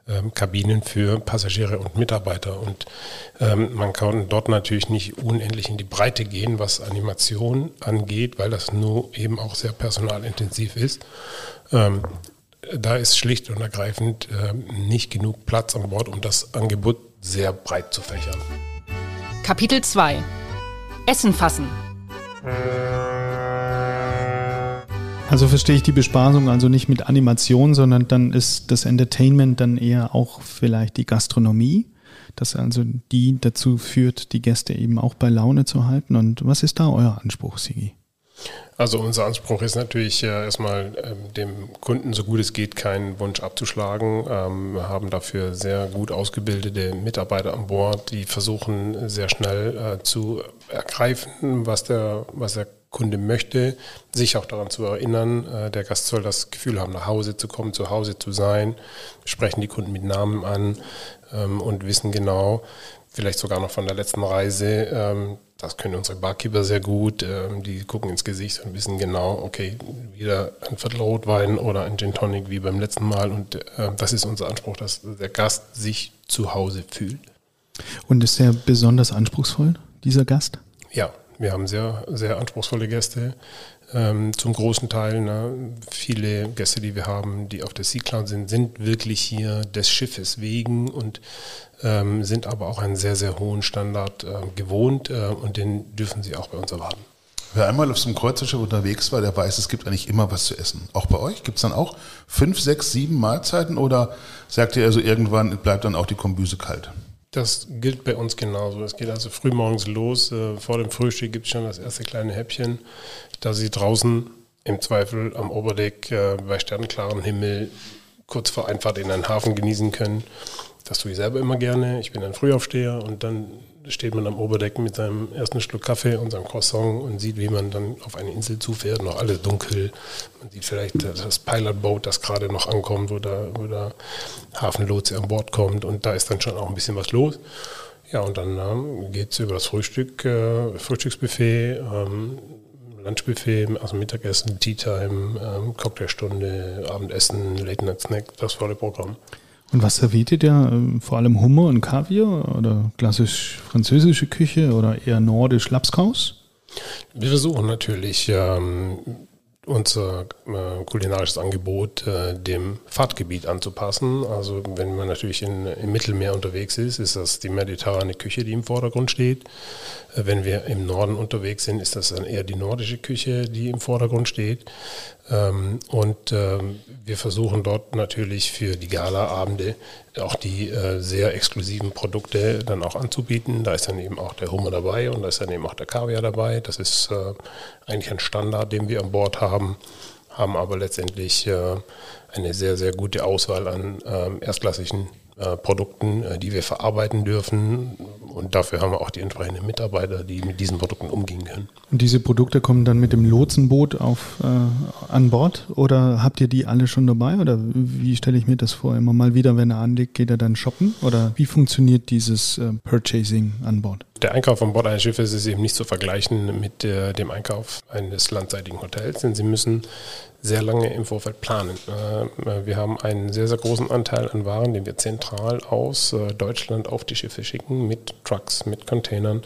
ähm, Kabinen für Passagiere und Mitarbeiter. Und ähm, man kann dort natürlich nicht unendlich in die Breite gehen, was Animation angeht, weil das nur eben auch sehr personalintensiv ist. Ähm, da ist schlicht und ergreifend äh, nicht genug Platz an Bord, um das Angebot sehr breit zu fächern. Kapitel 2 Essen fassen. Also verstehe ich die Bespaßung also nicht mit Animation, sondern dann ist das Entertainment dann eher auch vielleicht die Gastronomie, das also die dazu führt, die Gäste eben auch bei Laune zu halten. Und was ist da euer Anspruch, Sigi? Also unser Anspruch ist natürlich äh, erstmal ähm, dem Kunden so gut es geht keinen Wunsch abzuschlagen. Ähm, wir haben dafür sehr gut ausgebildete Mitarbeiter an Bord, die versuchen sehr schnell äh, zu ergreifen, was der, was der Kunde möchte, sich auch daran zu erinnern. Äh, der Gast soll das Gefühl haben, nach Hause zu kommen, zu Hause zu sein. Wir sprechen die Kunden mit Namen an ähm, und wissen genau, vielleicht sogar noch von der letzten Reise, ähm, das können unsere Barkeeper sehr gut. Ähm, die gucken ins Gesicht und wissen genau, okay, wieder ein Viertel Rotwein oder ein Gin Tonic wie beim letzten Mal. Und das ist unser Anspruch, dass der Gast sich zu Hause fühlt. Und ist er besonders anspruchsvoll, dieser Gast? Ja, wir haben sehr, sehr anspruchsvolle Gäste. Ähm, zum großen Teil, ne, viele Gäste, die wir haben, die auf der Sea Cloud sind, sind wirklich hier des Schiffes wegen und ähm, sind aber auch einen sehr, sehr hohen Standard äh, gewohnt äh, und den dürfen sie auch bei uns erwarten. Wer einmal auf so einem Kreuzerschiff unterwegs war, der weiß, es gibt eigentlich immer was zu essen. Auch bei euch? Gibt es dann auch fünf, sechs, sieben Mahlzeiten oder sagt ihr also irgendwann bleibt dann auch die Kombüse kalt? Das gilt bei uns genauso. Es geht also früh morgens los. Äh, vor dem Frühstück gibt es schon das erste kleine Häppchen, da Sie draußen im Zweifel am Oberdeck äh, bei sternklarem Himmel kurz vor Einfahrt in einen Hafen genießen können. Das tue ich selber immer gerne. Ich bin ein Frühaufsteher und dann steht man am Oberdeck mit seinem ersten Schluck Kaffee und seinem Croissant und sieht, wie man dann auf eine Insel zufährt, noch alles dunkel. Man sieht vielleicht das Pilotboat, das gerade noch ankommt, wo der, wo der Hafenlotse an Bord kommt und da ist dann schon auch ein bisschen was los. Ja, und dann ähm, geht es über das Frühstück, äh, Frühstücksbuffet, ähm, Lunchbuffet, also Mittagessen, Tea Time, ähm, Cocktailstunde, Abendessen, Late Night Snack, das volle Programm. Und was serviert ihr? Ähm, vor allem Hummer und Kaviar oder klassisch französische Küche oder eher nordisch Lapskaus? Wir versuchen natürlich ähm, unser äh, kulinarisches Angebot äh, dem Fahrtgebiet anzupassen. Also wenn man natürlich in, im Mittelmeer unterwegs ist, ist das die mediterrane Küche, die im Vordergrund steht. Wenn wir im Norden unterwegs sind, ist das dann eher die nordische Küche, die im Vordergrund steht. Ähm, und ähm, wir versuchen dort natürlich für die Galaabende auch die äh, sehr exklusiven Produkte dann auch anzubieten. Da ist dann eben auch der Hummer dabei und da ist dann eben auch der Kaviar dabei. Das ist äh, eigentlich ein Standard, den wir an Bord haben, haben aber letztendlich äh, eine sehr, sehr gute Auswahl an ähm, erstklassigen äh, Produkten, äh, die wir verarbeiten dürfen. Und dafür haben wir auch die entsprechenden Mitarbeiter, die mit diesen Produkten umgehen können. Und diese Produkte kommen dann mit dem Lotsenboot auf, äh, an Bord oder habt ihr die alle schon dabei? Oder wie stelle ich mir das vor? Immer mal wieder, wenn er anlegt, geht er dann shoppen? Oder wie funktioniert dieses äh, Purchasing an Bord? Der Einkauf an Bord eines Schiffes ist eben nicht zu vergleichen mit dem Einkauf eines landseitigen Hotels, denn Sie müssen sehr lange im Vorfeld planen. Äh, wir haben einen sehr, sehr großen Anteil an Waren, den wir zentral aus äh, Deutschland auf die Schiffe schicken, mit Trucks, mit Containern,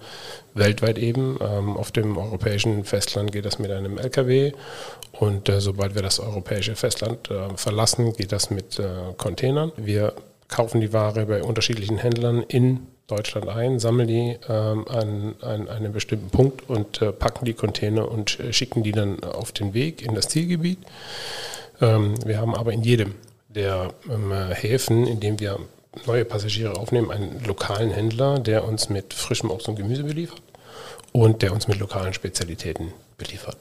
weltweit eben. Ähm, auf dem europäischen Festland geht das mit einem LKW und äh, sobald wir das europäische Festland verlassen, geht das mit Containern. Wir kaufen die Ware bei unterschiedlichen Händlern in Deutschland ein, sammeln die ähm, an, an, einem bestimmten Punkt und äh, packen die Container und äh, schicken die dann auf den Weg in das Zielgebiet. Ähm, wir haben aber in jedem der ähm, Häfen, in dem wir neue Passagiere aufnehmen, einen lokalen Händler, der uns mit frischem Obst und Gemüse beliefert und der uns mit lokalen Spezialitäten beliefert.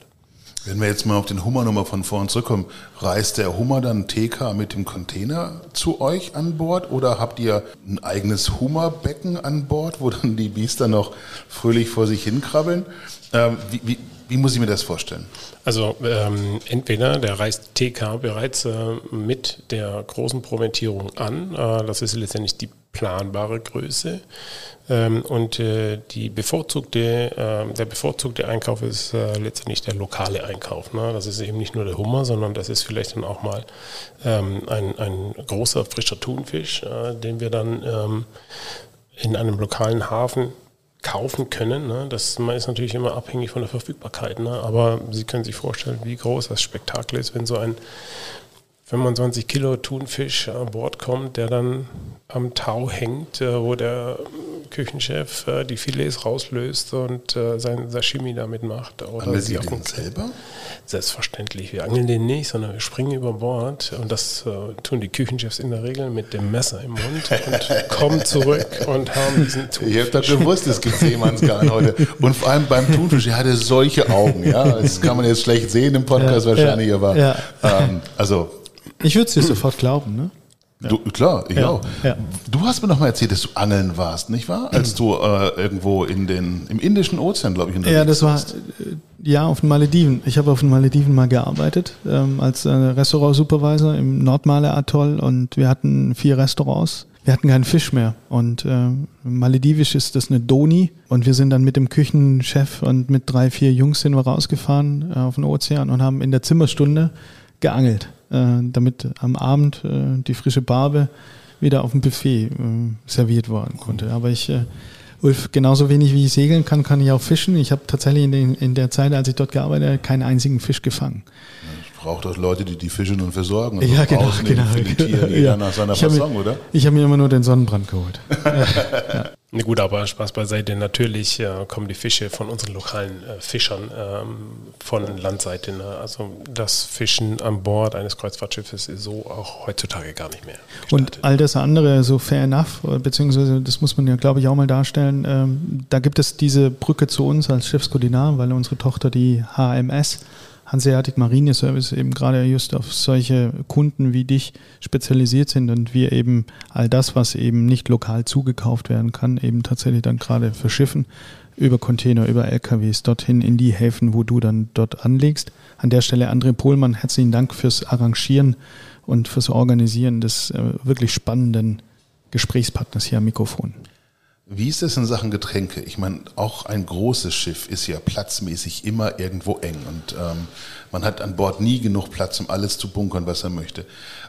Wenn wir jetzt mal auf den Hummer nochmal von vorn zurückkommen, reist der Hummer dann TK mit dem Container zu euch an Bord oder habt ihr ein eigenes Hummerbecken an Bord, wo dann die Biester noch fröhlich vor sich hinkrabbeln? Ähm, wie, wie, wie, muss ich mir das vorstellen? Also ähm, entweder der reist TK bereits äh, mit der großen Promentierung an, äh, das ist letztendlich die planbare Größe. Ähm, und äh, die bevorzugte, äh, der bevorzugte Einkauf ist äh, letztendlich der lokale Einkauf. Ne? Das ist eben nicht nur der Hummer, sondern das ist vielleicht dann auch mal ähm, ein, ein großer frischer Thunfisch, äh, den wir dann ähm, in einem lokalen Hafen kaufen können. Ne? Das ist natürlich immer abhängig von der Verfügbarkeit. Ne? Aber Sie können sich vorstellen, wie groß das Spektakel ist, wenn so ein 25 Kilo Thunfisch an Bord kommt, der dann am Tau hängt, äh, wo der Küchenchef äh, die Filets rauslöst und äh, sein Sashimi damit macht. Oder Angeln Sie den selber? Selbstverständlich. Wir angeln den nicht, sondern wir springen über Bord und das tun die Küchenchefs in der Regel mit dem Messer im Mund und kommen zurück und haben diesen Thunfisch. Ihr habt doch gewusst, es gibt Seemannsgarn heute. Und vor allem beim Thunfisch, er hatte solche Augen. Ja, Das kann man jetzt schlecht sehen im Podcast ja, wahrscheinlich, ja, aber ja. Ähm, also ich würde es dir sofort glauben, ne? Du, klar, ich ja, auch. Ja. Du hast mir noch mal erzählt, dass du angeln warst, nicht wahr? Als du äh, irgendwo in den, im Indischen Ozean, glaube ich, unterwegs Ja, das war, äh, ja, auf den Malediven. Ich habe auf den Malediven mal gearbeitet, ähm, als äh, Restaurant-Supervisor im Nordmale-Atoll und wir hatten vier Restaurants. Wir hatten keinen Fisch mehr und äh, maledivisch ist das eine Doni und wir sind dann mit dem Küchenchef und mit drei, vier Jungs sind wir rausgefahren äh, auf den Ozean und haben in der Zimmerstunde geangelt. Äh, damit am Abend äh, die frische Barbe wieder auf dem Buffet äh, serviert werden konnte. Aber ich, Ulf, genauso wenig wie ich segeln kann, kann ich auch fischen. Ich habe tatsächlich in, der Zeit, als ich dort gearbeitet habe, keinen einzigen Fisch gefangen. Ich brauche doch Leute, die die fischen und versorgen. Und ja, genau, genau. ja. nach seiner Fassung, oder? Ich habe mir immer nur den Sonnenbrand geholt. ja. Na gut, aber Spaß beiseite. Natürlich äh, kommen die Fische von unseren lokalen äh, Fischern ähm, von Landseite. Ne? Also das Fischen an Bord eines Kreuzfahrtschiffes ist so auch heutzutage gar nicht mehr. Gestartet. Und all das andere, so fair enough, beziehungsweise das muss man ja, glaube ich, auch mal darstellen. Ähm, da gibt es diese Brücke zu uns als Schiffskoordinar, weil unsere Tochter die HMS Hanseatic Marine Service eben gerade just auf solche Kunden wie dich spezialisiert sind und wir eben all das, was eben nicht lokal zugekauft werden kann, eben tatsächlich dann gerade verschiffen über Container, über LKWs dorthin in die Häfen, wo du dann dort anlegst. An der Stelle André Pohlmann, herzlichen Dank fürs Arrangieren und fürs Organisieren des äh, wirklich spannenden Gesprächspartners hier am Mikrofon. Wie ist es in Sachen Getränke? Ich meine, auch ein großes Schiff ist ja platzmäßig immer irgendwo eng und ähm, man hat an Bord nie genug Platz, um alles zu bunkern, was er möchte.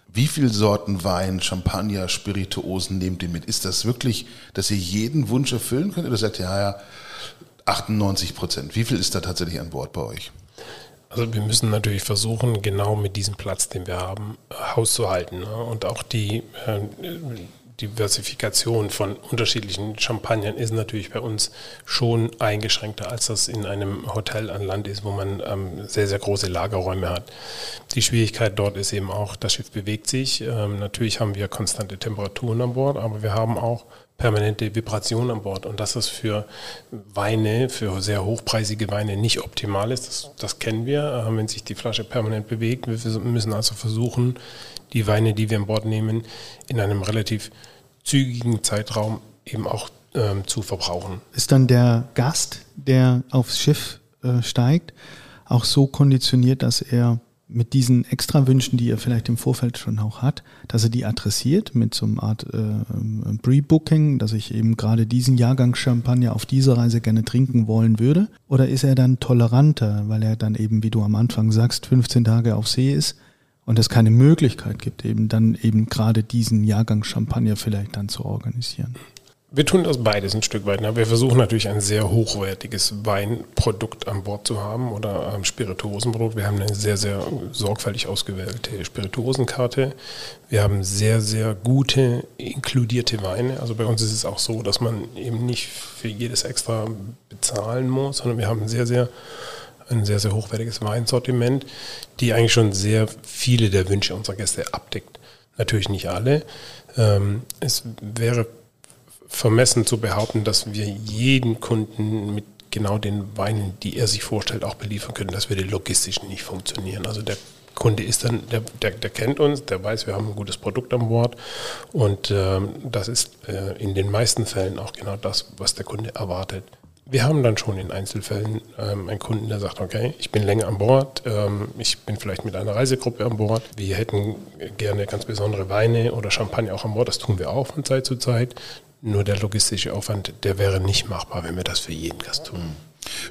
Wie viele Sorten Wein, Champagner, Spirituosen nehmt ihr mit? Ist das wirklich, dass ihr jeden Wunsch erfüllen könnt oder sagt ihr, ja, ja, 98 Prozent? Wie viel ist da tatsächlich an Bord bei euch? Also wir müssen natürlich versuchen, genau mit diesem Platz, den wir haben, Haus zu halten. Ne? Und auch die äh, Diversifikation von unterschiedlichen Champagnern ist natürlich bei uns schon eingeschränkter, als das in einem Hotel an Land ist, wo man ähm, sehr, sehr große Lagerräume hat. Die Schwierigkeit dort ist eben auch, das Schiff bewegt sich. Ähm, natürlich haben wir konstante Temperaturen an Bord, aber wir haben auch permanente Vibration an Bord. Und dass das für Weine, für sehr hochpreisige Weine nicht optimal ist, das, das kennen wir, äh, wenn sich die Flasche permanent bewegt. Wir müssen also versuchen, die Weine, die wir an Bord nehmen, in einem relativ zügigen Zeitraum eben auch ähm, zu verbrauchen. Ist dann der Gast, der aufs Schiff äh, steigt, auch so konditioniert, dass er mit diesen extra Wünschen, die er vielleicht im Vorfeld schon auch hat, dass er die adressiert mit so einer Art äh, Pre-Booking, dass ich eben gerade diesen Jahrgang Champagner auf dieser Reise gerne trinken wollen würde? Oder ist er dann toleranter, weil er dann eben, wie du am Anfang sagst, 15 Tage auf See ist und es keine Möglichkeit gibt, eben dann eben gerade diesen Jahrgang Champagner vielleicht dann zu organisieren? Wir tun das beides ein Stück weit. Ne? Wir versuchen natürlich ein sehr hochwertiges Weinprodukt an Bord zu haben oder ein Spirituosenprodukt. Wir haben eine sehr, sehr sorgfältig ausgewählte Spirituosenkarte. Wir haben sehr, sehr gute inkludierte Weine. Also bei uns ist es auch so, dass man eben nicht für jedes extra bezahlen muss, sondern wir haben sehr, sehr ein sehr, sehr hochwertiges Weinsortiment, die eigentlich schon sehr viele der Wünsche unserer Gäste abdeckt. Natürlich nicht alle. Ähm, es wäre vermessen zu behaupten, dass wir jeden Kunden mit genau den Weinen, die er sich vorstellt, auch beliefern können. Das würde logistisch nicht funktionieren. Also der Kunde ist dann, der, der, der kennt uns, der weiß, wir haben ein gutes Produkt an Bord und ähm, das ist äh, in den meisten Fällen auch genau das, was der Kunde erwartet. Wir haben dann schon in Einzelfällen ähm, einen Kunden, der sagt, okay, ich bin länger an Bord, ähm, ich bin vielleicht mit einer Reisegruppe an Bord, wir hätten gerne ganz besondere Weine oder Champagner auch an Bord, das tun wir auch von Zeit zu Zeit. Nur der logistische Aufwand, der wäre nicht machbar, wenn wir das für jeden Gast tun.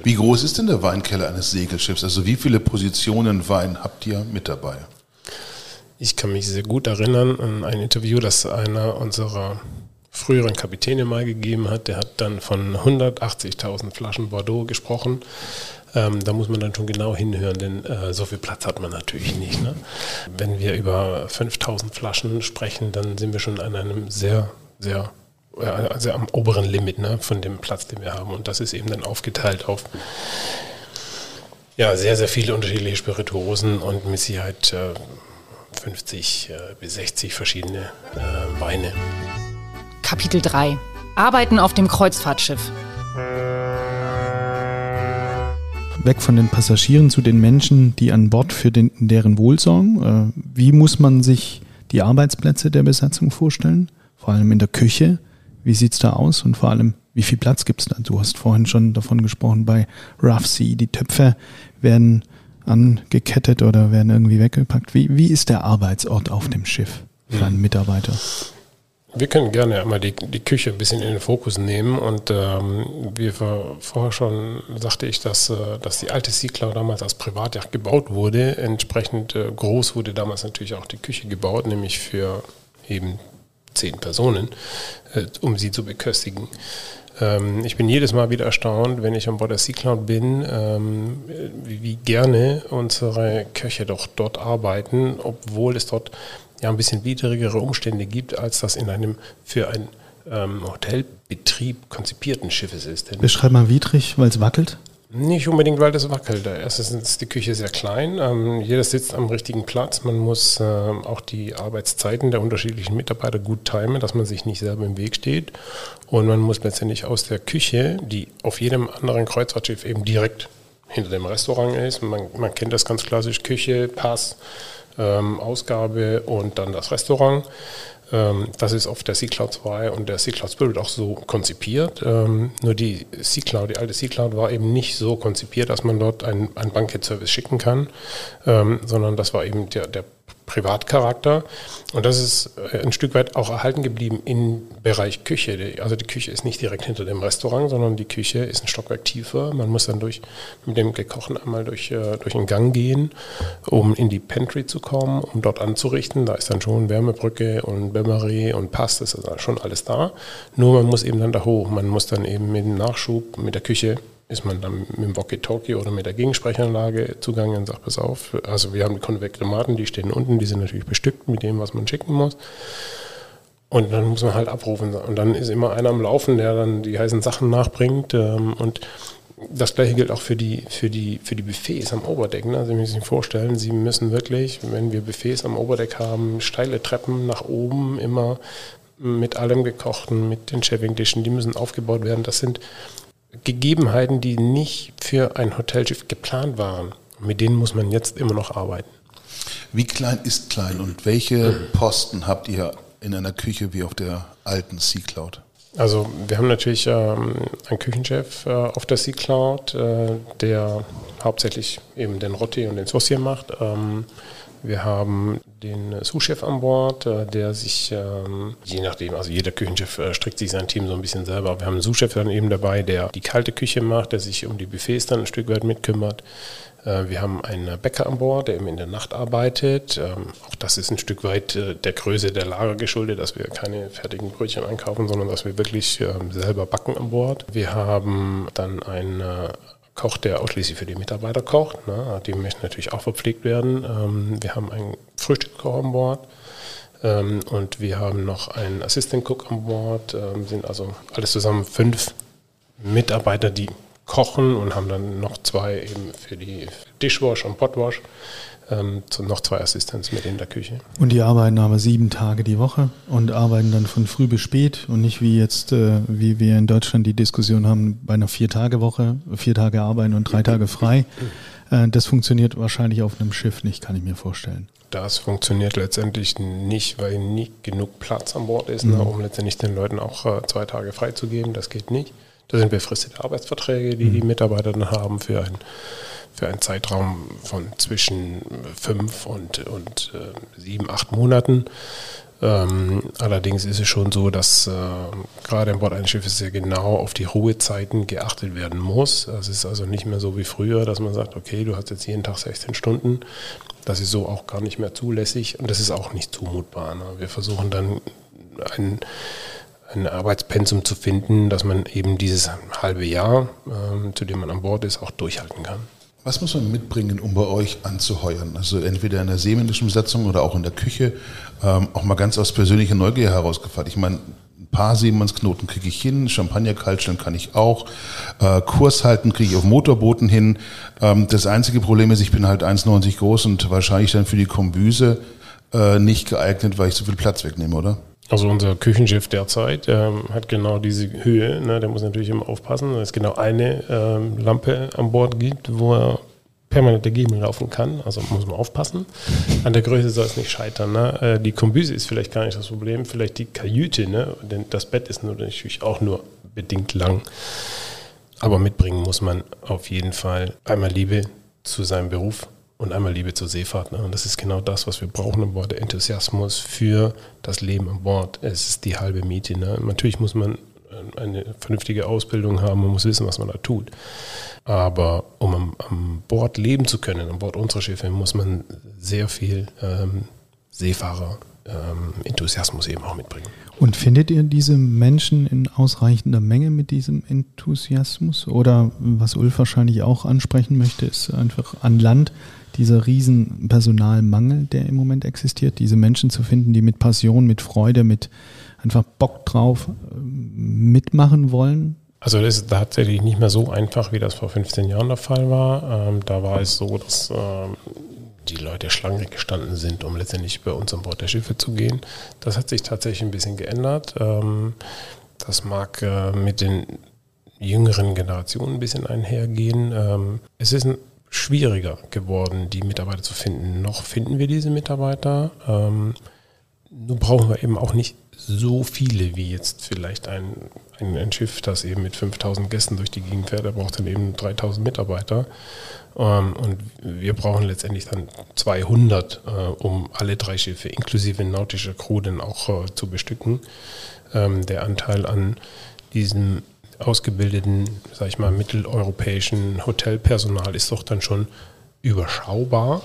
Wie groß ist denn der Weinkeller eines Segelschiffs? Also wie viele Positionen Wein habt ihr mit dabei? Ich kann mich sehr gut erinnern an ein Interview, das einer unserer früheren Kapitäne mal gegeben hat. Der hat dann von 180.000 Flaschen Bordeaux gesprochen. Ähm, da muss man dann schon genau hinhören, denn äh, so viel Platz hat man natürlich nicht. Ne? Wenn wir über 5000 Flaschen sprechen, dann sind wir schon an einem sehr, sehr also am oberen Limit ne, von dem Platz, den wir haben. Und das ist eben dann aufgeteilt auf ja, sehr, sehr viele unterschiedliche Spirituosen und mit Sicherheit äh, 50 äh, bis 60 verschiedene äh, Weine. Kapitel 3 Arbeiten auf dem Kreuzfahrtschiff. Weg von den Passagieren zu den Menschen, die an Bord für den, deren Wohl sorgen. Äh, wie muss man sich die Arbeitsplätze der Besatzung vorstellen? Vor allem in der Küche. Wie sieht es da aus und vor allem, wie viel Platz gibt es da? Du hast vorhin schon davon gesprochen bei Rough Sea. Die Töpfe werden angekettet oder werden irgendwie weggepackt. Wie, wie ist der Arbeitsort auf dem Schiff für einen Mitarbeiter? Wir können gerne einmal die, die Küche ein bisschen in den Fokus nehmen und ähm, wie vorher schon sagte ich, dass, äh, dass die alte Siegler damals als Privatjacht gebaut wurde. Entsprechend äh, groß wurde damals natürlich auch die Küche gebaut, nämlich für eben zehn Personen, äh, um sie zu beköstigen. Ähm, ich bin jedes Mal wieder erstaunt, wenn ich an Bord der Sea Cloud bin, ähm, wie, wie, gerne unsere Köche doch dort arbeiten, obwohl es dort ja ein bisschen widrigere Umstände gibt, als das in einem für ein ähm, Hotelbetrieb konzipierten Schiffes ist. Denn Beschreib mal widrig, weil es wackelt. Nicht unbedingt, weil das wackelt. Erstens ist die Küche sehr klein. Ähm, jeder sitzt am richtigen Platz. Man muss äh, auch die Arbeitszeiten der unterschiedlichen Mitarbeiter gut timen, dass man sich nicht selber im Weg steht. Und man muss letztendlich aus der Küche, die auf jedem anderen Kreuzfahrtschiff eben direkt hinter dem Restaurant ist. Man, man kennt das ganz klassisch: Küche, Pass, ähm, Ausgabe und dann das Restaurant. Ähm, das ist auf der C-Cloud 2 und der C-Cloud Spirit auch so konzipiert. Ähm, nur die C-Cloud, die alte C-Cloud war eben nicht so konzipiert, dass man dort einen, einen Bankett-Service schicken kann, ähm, sondern das war eben der, der Privatcharakter. Und das ist äh, ein Stück weit auch erhalten geblieben im Bereich Küche. Also die Küche ist nicht direkt hinter dem Restaurant, sondern die Küche ist ein Stockwerk tiefer. Man muss dann durch mit dem Gekochen einmal durch, äh, durch einen Gang gehen, um in die Pantry zu kommen, um dort anzurichten. Da ist dann schon Wärmebrücke und Bämmerie und Pass, das ist schon alles da. Nur man muss eben dann da hoch. Man muss dann eben mit dem Nachschub mit der Küche ist man dann mit dem Walkie-Talkie oder mit der Gegensprechanlage zugange und sagt, pass auf, also wir haben die Konvektomaten, die stehen unten, die sind natürlich bestückt mit dem, was man schicken muss. Und dann muss man halt abrufen. Und dann ist immer einer am Laufen, der dann die heißen Sachen nachbringt. Ähm, und das gleiche gilt auch für die, für die, für die Buffets am Oberdeck. Sie müssen sich vorstellen, Sie müssen wirklich, wenn wir Buffets am Oberdeck haben, steile Treppen nach oben, immer mit allem gekochten, mit den Shaving-Dischen, die müssen aufgebaut werden. Das sind Gegebenheiten, die nicht für ein Hotelschiff geplant waren. Mit denen muss man jetzt immer noch arbeiten. Wie klein ist klein und welche Posten habt ihr in einer Küche wie auf der alten Sea Cloud? Also wir haben natürlich ähm, einen Küchenchef äh, auf der Sea Cloud, äh, der hauptsächlich eben den Rotti und den Saucier macht. Ähm, wir haben den Sous-Chef an Bord, äh, der sich, ähm, je nachdem, also jeder Küchenchef äh, strickt sich sein Team so ein bisschen selber. Wir haben einen Sous-Chef dann eben dabei, der die kalte Küche macht, der sich um die Buffets dann ein Stück weit mitkümmert. Äh, wir haben einen Bäcker an Bord, der eben in der Nacht arbeitet. Ähm, auch das ist ein Stück weit der Größe der Lager geschuldet, dass wir keine fertigen Brötchen einkaufen, sondern dass wir wirklich ähm, selber backen an Bord. Wir haben dann einen Koch, der ausschließlich für die Mitarbeiter kocht. Ne? Die möchten natürlich auch verpflegt werden. Ähm, wir haben einen Frühstückskoch an Bord ähm, und wir haben noch einen Assistant Cook an Bord. Ähm, sind also alles zusammen fünf Mitarbeiter, die kochen und haben dann noch zwei eben für die Dishwash und Potwash ähm, noch zwei Assistenten mit in der Küche. Und die arbeiten aber sieben Tage die Woche und arbeiten dann von früh bis spät und nicht wie jetzt, äh, wie wir in Deutschland die Diskussion haben, bei einer Vier-Tage-Woche, vier Tage arbeiten und drei Tage frei. Äh, das funktioniert wahrscheinlich auf einem Schiff nicht, kann ich mir vorstellen. Das funktioniert letztendlich nicht, weil nicht genug Platz an Bord ist, ne, mhm. ne, um letztendlich den Leuten auch äh, zwei Tage freizugeben. Das geht nicht. Das sind befristete Arbeitsverträge, die mhm. die Mitarbeiter dann haben für ein für einen Zeitraum von zwischen fünf und, und äh, sieben, acht Monaten. Ähm, allerdings ist es schon so, dass äh, gerade an Bord eines Schiffes sehr genau auf die Ruhezeiten geachtet werden muss. Es ist also nicht mehr so wie früher, dass man sagt, okay, du hast jetzt jeden Tag 16 Stunden. Das ist so auch gar nicht mehr zulässig und das ist auch nicht zumutbar. Ne? Wir versuchen dann ein, ein Arbeitspensum zu finden, dass man eben dieses halbe Jahr, äh, zu dem man an Bord ist, auch durchhalten kann. Was muss man mitbringen, um bei euch anzuheuern? Also entweder in der seemännischen Besatzung oder auch in der Küche. Ähm, auch mal ganz aus persönlicher Neugier herausgefallen. Ich meine, ein paar Seemannsknoten kriege ich hin, Champagner kaltstellen kann ich auch, äh, Kurs halten kriege ich auf Motorbooten hin. Ähm, das einzige Problem ist, ich bin halt 1,90 groß und wahrscheinlich dann für die Kombüse äh, nicht geeignet, weil ich so viel Platz wegnehme, oder? Also unser Küchenschiff derzeit ähm, hat genau diese Höhe. Ne? Der muss natürlich immer aufpassen, dass es genau eine ähm, Lampe an Bord gibt, wo er permanent dagegen laufen kann. Also muss man aufpassen. An der Größe soll es nicht scheitern. Ne? Äh, die Kombüse ist vielleicht gar nicht das Problem, vielleicht die Kajüte. Ne? Denn das Bett ist natürlich auch nur bedingt lang. Aber mitbringen muss man auf jeden Fall einmal Liebe zu seinem Beruf und einmal Liebe zur Seefahrt. Ne? Und das ist genau das, was wir brauchen an Bord, der Enthusiasmus für das Leben an Bord. Es ist die halbe Miete. Ne? Natürlich muss man eine vernünftige Ausbildung haben, man muss wissen, was man da tut. Aber um am, am Bord leben zu können, an Bord unserer Schiffe, muss man sehr viel ähm, Seefahrer ähm, Enthusiasmus eben auch mitbringen. Und findet ihr diese Menschen in ausreichender Menge mit diesem Enthusiasmus? Oder was Ulf wahrscheinlich auch ansprechen möchte, ist einfach an Land dieser riesen Personalmangel, der im Moment existiert, diese Menschen zu finden, die mit Passion, mit Freude, mit einfach Bock drauf äh, mitmachen wollen? Also das ist tatsächlich nicht mehr so einfach, wie das vor 15 Jahren der Fall war. Ähm, da war es so, dass ähm, die Leute Schlange gestanden sind, um letztendlich bei uns an Bord der Schiffe zu gehen. Das hat sich tatsächlich ein bisschen geändert. Ähm, das mag äh, mit den jüngeren Generationen ein bisschen einhergehen. Ähm, es ist ein schwieriger geworden, die Mitarbeiter zu finden. Noch finden wir diese Mitarbeiter. Ähm, nun brauchen wir eben auch nicht so viele wie jetzt vielleicht ein, ein, ein, Schiff, das eben mit 5000 Gästen durch die Gegend fährt. Da braucht dann eben 3000 Mitarbeiter. Ähm, und wir brauchen letztendlich dann 200, äh, um alle drei Schiffe inklusive nautischer Crew dann auch äh, zu bestücken. Ähm, der Anteil an diesem ausgebildeten, sag ich mal, mitteleuropäischen Hotelpersonal ist doch dann schon überschaubar.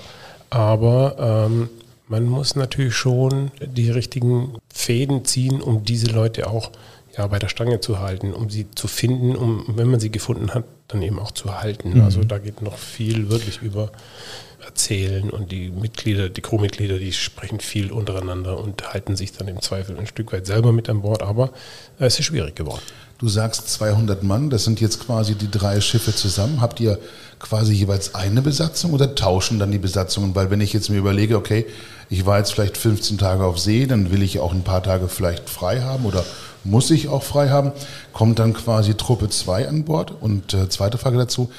Aber ähm, man muss natürlich schon die richtigen Fäden ziehen, um diese Leute auch ja, bei der Stange zu halten, um sie zu finden, um, wenn man sie gefunden hat, dann eben auch zu halten. Mhm. Also da geht noch viel wirklich über Erzählen und die Mitglieder, die Crewmitglieder, die sprechen viel untereinander und halten sich dann im Zweifel ein Stück weit selber mit an Bord, aber es ist schwierig geworden. Du sagst 200 Mann, das sind jetzt quasi die drei Schiffe zusammen. Habt ihr quasi jeweils eine Besatzung oder tauschen dann die Besatzungen? Weil wenn ich jetzt mir überlege, okay, ich war jetzt vielleicht 15 Tage auf See, dann will ich auch ein paar Tage vielleicht frei haben oder muss ich auch frei haben, kommt dann quasi Truppe 2 an Bord. Und äh, zweite Frage dazu,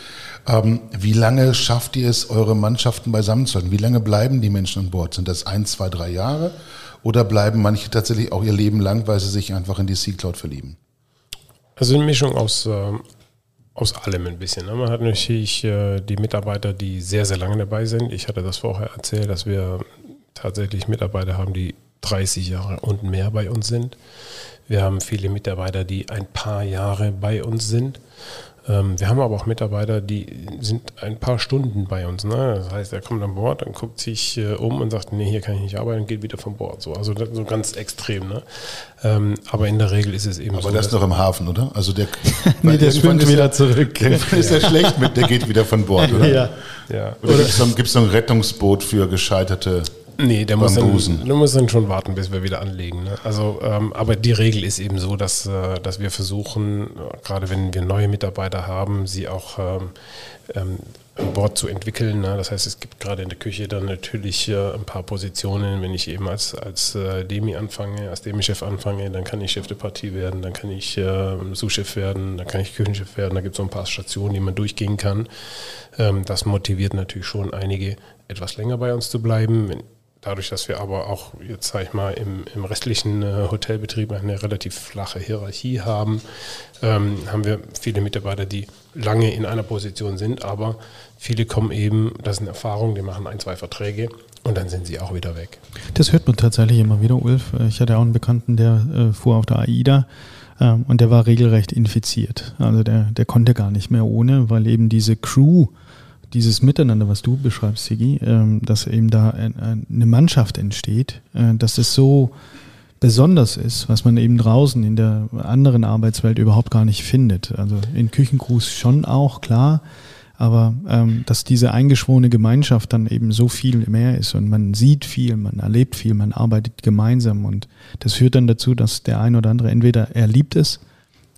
ähm, wie lange schafft ihr es, eure Mannschaften beisammen zu halten? Wie lange bleiben die Menschen an Bord? Sind das ein, zwei, drei Jahre? Oder bleiben manche tatsächlich auch ihr Leben lang, weil sie sich einfach in die Sea Cloud verlieben? Also eine Mischung aus, äh, aus allem ein bisschen. Ne? Man hat natürlich äh, die Mitarbeiter, die sehr, sehr lange dabei sind. Ich hatte das vorher erzählt, dass wir tatsächlich Mitarbeiter haben, die 30 Jahre und mehr bei uns sind. Wir haben viele Mitarbeiter, die ein paar Jahre bei uns sind. Ähm, wir haben aber auch Mitarbeiter, die sind ein paar Stunden bei uns. Ne? Das heißt, er kommt an Bord, dann guckt sich äh, um und sagt, nee, hier kann ich nicht arbeiten und geht wieder von Bord. So, also so ganz extrem. Ne? Ähm, aber in der Regel ist es eben aber so. Aber das ist noch im Hafen, oder? Also der, nee, der schwimmt wieder er, zurück. Irgendwann ist er schlecht mit, der geht wieder von Bord, oder? Ja. ja. Oder, oder gibt es so ein Rettungsboot für gescheiterte Nee, der muss, dann, der muss dann schon warten, bis wir wieder anlegen. Ne? Also, ähm, aber die Regel ist eben so, dass, äh, dass wir versuchen, gerade wenn wir neue Mitarbeiter haben, sie auch ähm, ähm, an Bord zu entwickeln. Ne? Das heißt, es gibt gerade in der Küche dann natürlich äh, ein paar Positionen. Wenn ich eben als, als äh, Demi anfange, als Demi-Chef anfange, dann kann ich Chef de Partie werden, dann kann ich äh, Sous-Chef werden, dann kann ich Küchenchef werden. Da gibt es so ein paar Stationen, die man durchgehen kann. Ähm, das motiviert natürlich schon einige, etwas länger bei uns zu bleiben. Wenn, Dadurch, dass wir aber auch jetzt, sage ich mal, im, im restlichen äh, Hotelbetrieb eine relativ flache Hierarchie haben, ähm, haben wir viele Mitarbeiter, die lange in einer Position sind, aber viele kommen eben, das ist eine Erfahrung, die machen ein, zwei Verträge und dann sind sie auch wieder weg. Das hört man tatsächlich immer wieder, Ulf. Ich hatte auch einen Bekannten, der äh, fuhr auf der AIDA ähm, und der war regelrecht infiziert. Also der, der konnte gar nicht mehr ohne, weil eben diese Crew dieses Miteinander, was du beschreibst, Sigi, ähm, dass eben da eine Mannschaft entsteht, äh, dass es so besonders ist, was man eben draußen in der anderen Arbeitswelt überhaupt gar nicht findet. Also in Küchencrews schon auch, klar, aber ähm, dass diese eingeschworene Gemeinschaft dann eben so viel mehr ist und man sieht viel, man erlebt viel, man arbeitet gemeinsam und das führt dann dazu, dass der ein oder andere entweder er liebt es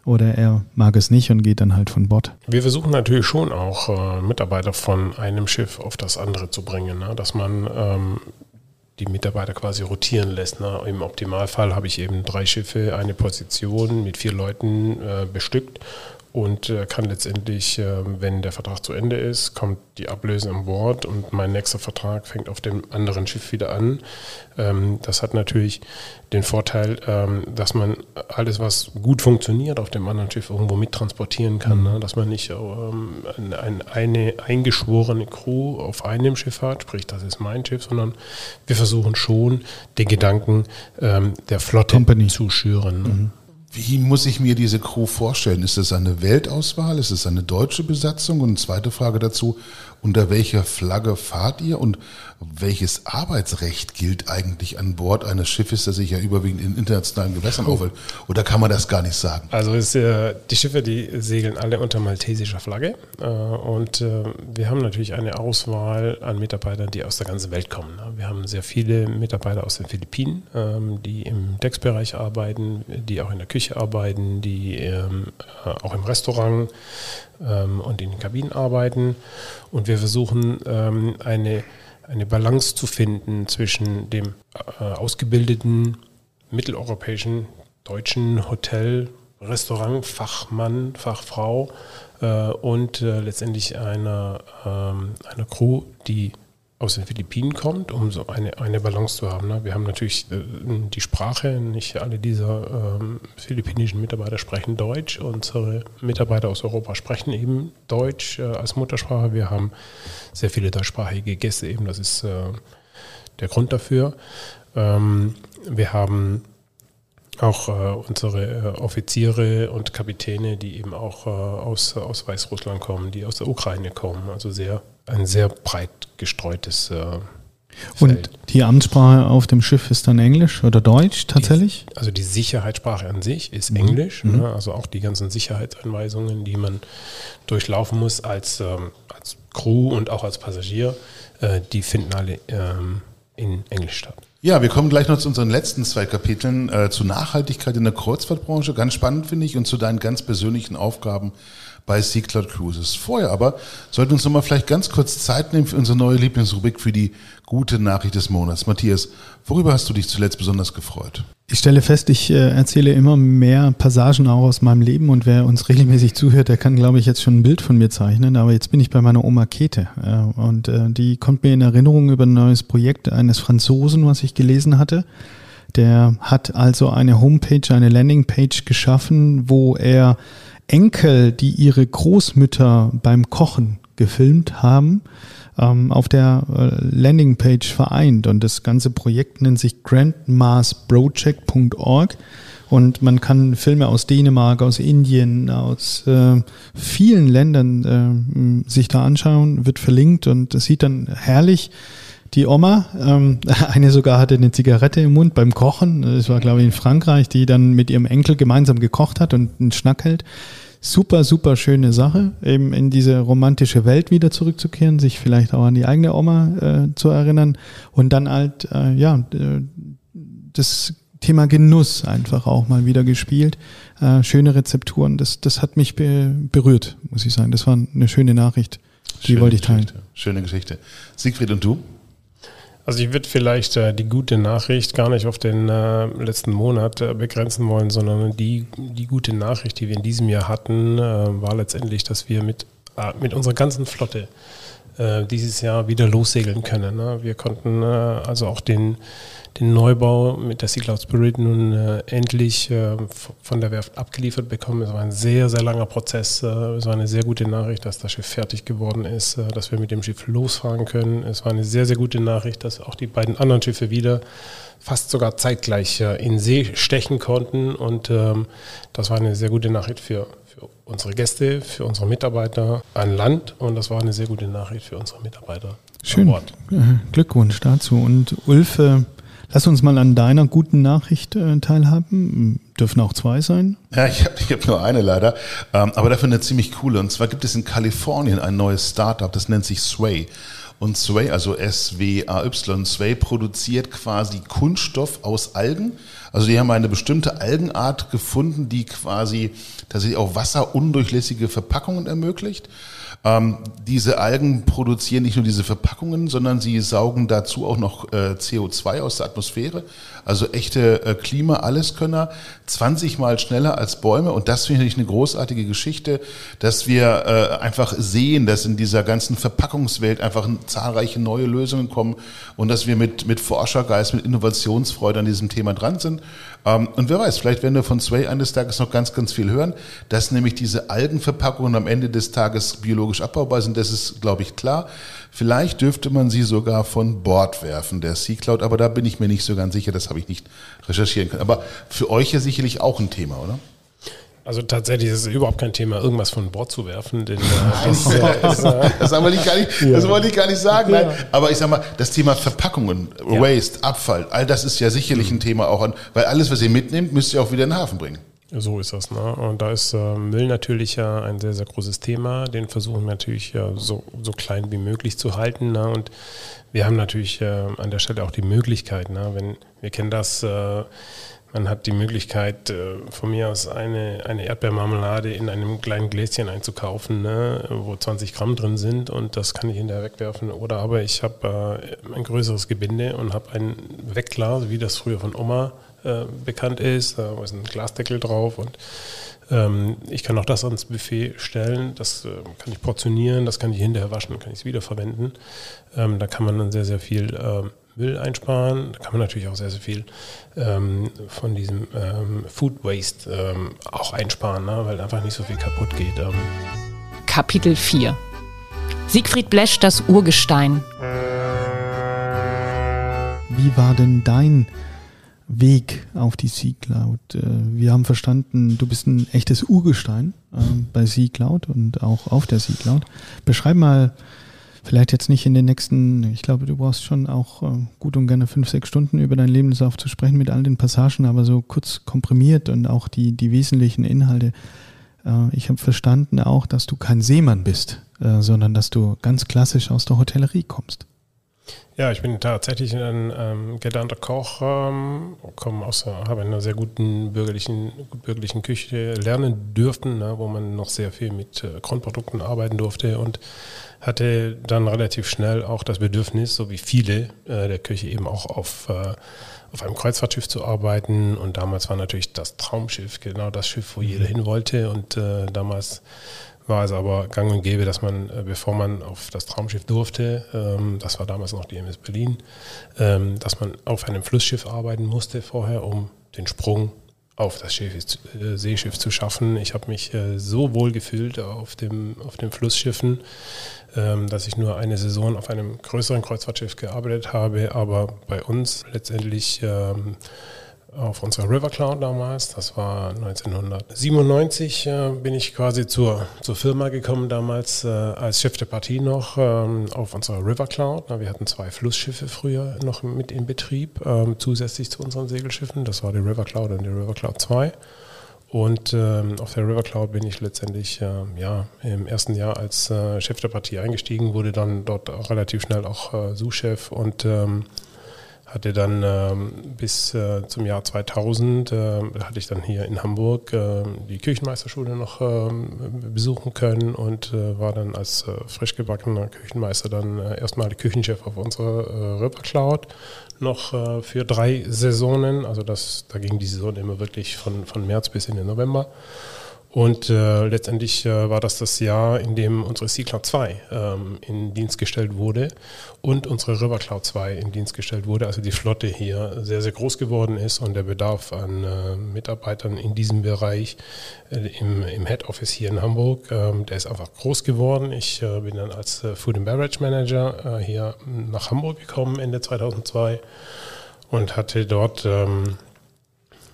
oder er mag es nicht und geht dann halt von Bord. Wir versuchen natürlich schon auch äh, Mitarbeiter von einem Schiff auf das andere zu bringen, ne? dass man ähm, die Mitarbeiter quasi rotieren lässt. Ne? Im Optimalfall habe ich eben drei Schiffe, eine Position mit vier Leuten äh, bestückt und äh, kann letztendlich, äh, wenn der Vertrag zu Ende ist, kommt die Ablöse an Bord und mein nächster Vertrag fängt auf dem anderen Schiff wieder an. Ähm, das hat natürlich den Vorteil, ähm, dass man alles, was gut funktioniert, auf dem anderen Schiff irgendwo mittransportieren kann. Mhm. Ne? Dass man nicht ähm, ein, eine eingeschworene Crew auf einem Schiff hat, sprich, das ist mein Schiff, sondern wir versuchen schon, den Gedanken ähm, der Flotte Company. zu schüren. Ne? Mhm. Wie muss ich mir diese Crew vorstellen? Ist es eine Weltauswahl? Ist es eine deutsche Besatzung? Und zweite Frage dazu, unter welcher Flagge fahrt ihr und welches Arbeitsrecht gilt eigentlich an Bord eines Schiffes, das sich ja überwiegend in internationalen Gewässern aufhält? Oder kann man das gar nicht sagen? Also ist, äh, die Schiffe, die segeln alle unter maltesischer Flagge. Äh, und äh, wir haben natürlich eine Auswahl an Mitarbeitern, die aus der ganzen Welt kommen. Ne? Wir haben sehr viele Mitarbeiter aus den Philippinen, ähm, die im Decksbereich arbeiten, die auch in der Küche arbeiten, die ähm, äh, auch im Restaurant ähm, und in den Kabinen arbeiten. Und wir versuchen ähm, eine, eine Balance zu finden zwischen dem äh, ausgebildeten mitteleuropäischen deutschen Hotel, Restaurant, Fachmann, Fachfrau äh, und äh, letztendlich einer, ähm, einer Crew, die aus den Philippinen kommt, um so eine, eine Balance zu haben. Ne? Wir haben natürlich äh, die Sprache, nicht alle dieser ähm, philippinischen Mitarbeiter sprechen Deutsch. Unsere Mitarbeiter aus Europa sprechen eben Deutsch äh, als Muttersprache. Wir haben sehr viele deutschsprachige Gäste eben, das ist äh, der Grund dafür. Ähm, wir haben auch äh, unsere äh, Offiziere und Kapitäne, die eben auch äh, aus, aus Weißrussland kommen, die aus der Ukraine kommen. Also sehr, ein sehr breit gestreutes äh, Und die Amtssprache auf dem Schiff ist dann Englisch oder Deutsch tatsächlich? Die, also die Sicherheitssprache an sich ist mhm. Englisch, mhm. ne? also auch die ganzen Sicherheitsanweisungen, die man durchlaufen muss als, ähm, als Crew und auch als Passagier, äh, die finden alle ähm, in Englisch statt. Ja, wir kommen gleich noch zu unseren letzten zwei Kapiteln, äh, zu Nachhaltigkeit in der Kreuzfahrtbranche, ganz spannend finde ich, und zu deinen ganz persönlichen Aufgaben bei Sea Cloud Cruises. Vorher aber sollten wir uns nochmal vielleicht ganz kurz Zeit nehmen für unsere neue Lieblingsrubrik für die gute Nachricht des Monats. Matthias, worüber hast du dich zuletzt besonders gefreut? Ich stelle fest, ich äh, erzähle immer mehr Passagen auch aus meinem Leben und wer uns regelmäßig zuhört, der kann, glaube ich, jetzt schon ein Bild von mir zeichnen. Aber jetzt bin ich bei meiner Oma Käthe äh, und äh, die kommt mir in Erinnerung über ein neues Projekt eines Franzosen, was ich gelesen hatte. Der hat also eine Homepage, eine Landingpage geschaffen, wo er Enkel, die ihre Großmütter beim Kochen gefilmt haben, ähm, auf der äh, Landingpage vereint. Und das ganze Projekt nennt sich grandmassproject.org. Und man kann Filme aus Dänemark, aus Indien, aus äh, vielen Ländern äh, sich da anschauen, wird verlinkt und das sieht dann herrlich die Oma, ähm, eine sogar hatte eine Zigarette im Mund beim Kochen, das war glaube ich in Frankreich, die dann mit ihrem Enkel gemeinsam gekocht hat und einen Schnack hält. Super, super schöne Sache, eben in diese romantische Welt wieder zurückzukehren, sich vielleicht auch an die eigene Oma äh, zu erinnern und dann halt, äh, ja, das Thema Genuss einfach auch mal wieder gespielt. Äh, schöne Rezepturen, das, das hat mich be berührt, muss ich sagen. Das war eine schöne Nachricht, die schöne wollte ich teilen. Geschichte. Schöne Geschichte. Siegfried und du? Also ich würde vielleicht äh, die gute Nachricht gar nicht auf den äh, letzten Monat äh, begrenzen wollen, sondern die, die gute Nachricht, die wir in diesem Jahr hatten, äh, war letztendlich, dass wir mit, äh, mit unserer ganzen Flotte äh, dieses Jahr wieder lossegeln können. Ne? Wir konnten also auch den den Neubau mit der Sea Cloud Spirit nun äh, endlich äh, von der Werft abgeliefert bekommen. Es war ein sehr, sehr langer Prozess. Äh, es war eine sehr gute Nachricht, dass das Schiff fertig geworden ist, äh, dass wir mit dem Schiff losfahren können. Es war eine sehr, sehr gute Nachricht, dass auch die beiden anderen Schiffe wieder fast sogar zeitgleich äh, in See stechen konnten. Und ähm, das war eine sehr gute Nachricht für, für unsere Gäste, für unsere Mitarbeiter an Land. Und das war eine sehr gute Nachricht für unsere Mitarbeiter. Schön. Glückwunsch dazu. Und Ulf, Lass uns mal an deiner guten Nachricht äh, teilhaben. Dürfen auch zwei sein? Ja, ich habe ich hab nur eine leider, ähm, aber dafür eine ziemlich coole. Und zwar gibt es in Kalifornien ein neues Startup, das nennt sich Sway. Und Sway, also S-W-A-Y, Sway produziert quasi Kunststoff aus Algen. Also die haben eine bestimmte Algenart gefunden, die quasi tatsächlich auch wasserundurchlässige Verpackungen ermöglicht. Ähm, diese Algen produzieren nicht nur diese Verpackungen, sondern sie saugen dazu auch noch äh, CO2 aus der Atmosphäre. Also echte äh, Klima-Alleskönner, 20 mal schneller als Bäume. Und das finde ich eine großartige Geschichte, dass wir äh, einfach sehen, dass in dieser ganzen Verpackungswelt einfach zahlreiche neue Lösungen kommen und dass wir mit, mit Forschergeist, mit Innovationsfreude an diesem Thema dran sind. Ähm, und wer weiß, vielleicht werden wir von Sway eines Tages noch ganz, ganz viel hören, dass nämlich diese Algenverpackungen am Ende des Tages biologisch abbaubar sind. Das ist, glaube ich, klar. Vielleicht dürfte man sie sogar von Bord werfen, der Sea Cloud, aber da bin ich mir nicht so ganz sicher, das habe ich nicht recherchieren können. Aber für euch ja sicherlich auch ein Thema, oder? Also tatsächlich ist es überhaupt kein Thema, irgendwas von Bord zu werfen. Denn, äh, das, ist, äh, das, wollte ich gar nicht, ja. das wollte ich gar nicht sagen. Nein. Aber ich sag mal, das Thema Verpackungen, ja. Waste, Abfall, all das ist ja sicherlich mhm. ein Thema auch, an, weil alles, was ihr mitnehmt, müsst ihr auch wieder in den Hafen bringen. So ist das. Ne? Und da ist äh, Müll natürlich ja ein sehr, sehr großes Thema. Den versuchen wir natürlich ja, so, so klein wie möglich zu halten. Ne? Und wir haben natürlich äh, an der Stelle auch die Möglichkeit, ne? wenn wir kennen das, äh, man hat die Möglichkeit, äh, von mir aus eine, eine Erdbeermarmelade in einem kleinen Gläschen einzukaufen, ne, wo 20 Gramm drin sind und das kann ich hinterher wegwerfen. Oder aber ich habe äh, ein größeres Gebinde und habe ein Wegglas, wie das früher von Oma äh, bekannt ist. Da ist ein Glasdeckel drauf und ähm, ich kann auch das ans Buffet stellen. Das äh, kann ich portionieren, das kann ich hinterher waschen, kann ich es wiederverwenden. Ähm, da kann man dann sehr, sehr viel ähm, Müll einsparen. Da kann man natürlich auch sehr, sehr viel ähm, von diesem ähm, Food Waste ähm, auch einsparen, ne? weil einfach nicht so viel kaputt geht. Ähm. Kapitel 4 Siegfried Blesch, das Urgestein. Wie war denn dein Weg auf die Sea Cloud? Äh, wir haben verstanden, du bist ein echtes Urgestein äh, bei Sea Cloud und auch auf der Sea Cloud. Beschreib mal, vielleicht jetzt nicht in den nächsten, ich glaube, du brauchst schon auch äh, gut und gerne fünf, sechs Stunden über dein Lebenslauf zu sprechen mit all den Passagen, aber so kurz komprimiert und auch die, die wesentlichen Inhalte. Ich habe verstanden auch, dass du kein Seemann bist, sondern dass du ganz klassisch aus der Hotellerie kommst. Ja, ich bin tatsächlich ein ähm, gelernter Koch, ähm, komme aus, habe in einer sehr guten bürgerlichen, gut bürgerlichen Küche lernen dürfen, ne, wo man noch sehr viel mit äh, Grundprodukten arbeiten durfte und hatte dann relativ schnell auch das Bedürfnis, so wie viele äh, der Küche eben auch auf, äh, auf einem Kreuzfahrtschiff zu arbeiten. Und damals war natürlich das Traumschiff genau das Schiff, wo jeder mhm. hin wollte. Und äh, damals war es aber gang und gäbe, dass man, äh, bevor man auf das Traumschiff durfte, ähm, das war damals noch die MS Berlin, ähm, dass man auf einem Flussschiff arbeiten musste vorher, um den Sprung auf das Schiff, äh, Seeschiff zu schaffen. Ich habe mich äh, so wohl gefühlt auf, dem, auf den Flussschiffen, ähm, dass ich nur eine Saison auf einem größeren Kreuzfahrtschiff gearbeitet habe, aber bei uns letztendlich ähm, auf unserer River Cloud damals. Das war 1997, äh, bin ich quasi zur, zur Firma gekommen, damals äh, als Chef der Partie noch ähm, auf unserer River Cloud. Na, wir hatten zwei Flussschiffe früher noch mit in Betrieb, ähm, zusätzlich zu unseren Segelschiffen. Das war die River Cloud und die River Cloud 2. Und ähm, auf der River Cloud bin ich letztendlich äh, ja, im ersten Jahr als äh, Chef der Partie eingestiegen, wurde dann dort auch relativ schnell auch äh, Sous-Chef und ähm, hatte dann ähm, bis äh, zum Jahr 2000, äh, hatte ich dann hier in Hamburg äh, die Küchenmeisterschule noch ähm, besuchen können und äh, war dann als äh, frisch gebackener Küchenmeister dann äh, erstmal Küchenchef auf unserer äh, River Cloud noch für drei Saisonen. Also das, da ging die Saison immer wirklich von, von März bis in den November. Und äh, letztendlich äh, war das das Jahr, in dem unsere Sea Cloud 2 ähm, in Dienst gestellt wurde und unsere River Cloud 2 in Dienst gestellt wurde. Also die Flotte hier sehr, sehr groß geworden ist und der Bedarf an äh, Mitarbeitern in diesem Bereich äh, im, im Head Office hier in Hamburg, ähm, der ist einfach groß geworden. Ich äh, bin dann als äh, Food and Beverage Manager hier nach Hamburg gekommen Ende 2002 und hatte dort... Ähm,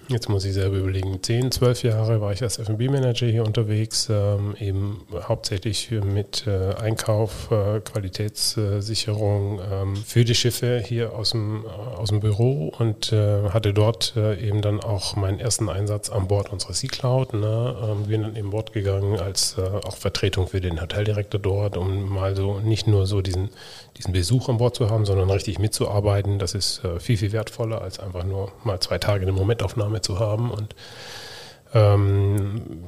Jetzt muss ich selber überlegen, 10, 12 Jahre war ich als F&B-Manager hier unterwegs, ähm, eben hauptsächlich mit äh, Einkauf, äh, Qualitätssicherung ähm, für die Schiffe hier aus dem, äh, aus dem Büro und äh, hatte dort äh, eben dann auch meinen ersten Einsatz an Bord unserer Sea Cloud. Ne? Ähm, bin dann eben Bord gegangen als äh, auch Vertretung für den Hoteldirektor dort, um mal so nicht nur so diesen, diesen Besuch an Bord zu haben, sondern richtig mitzuarbeiten. Das ist viel, viel wertvoller als einfach nur mal zwei Tage eine Momentaufnahme Aufnahme zu haben und ähm,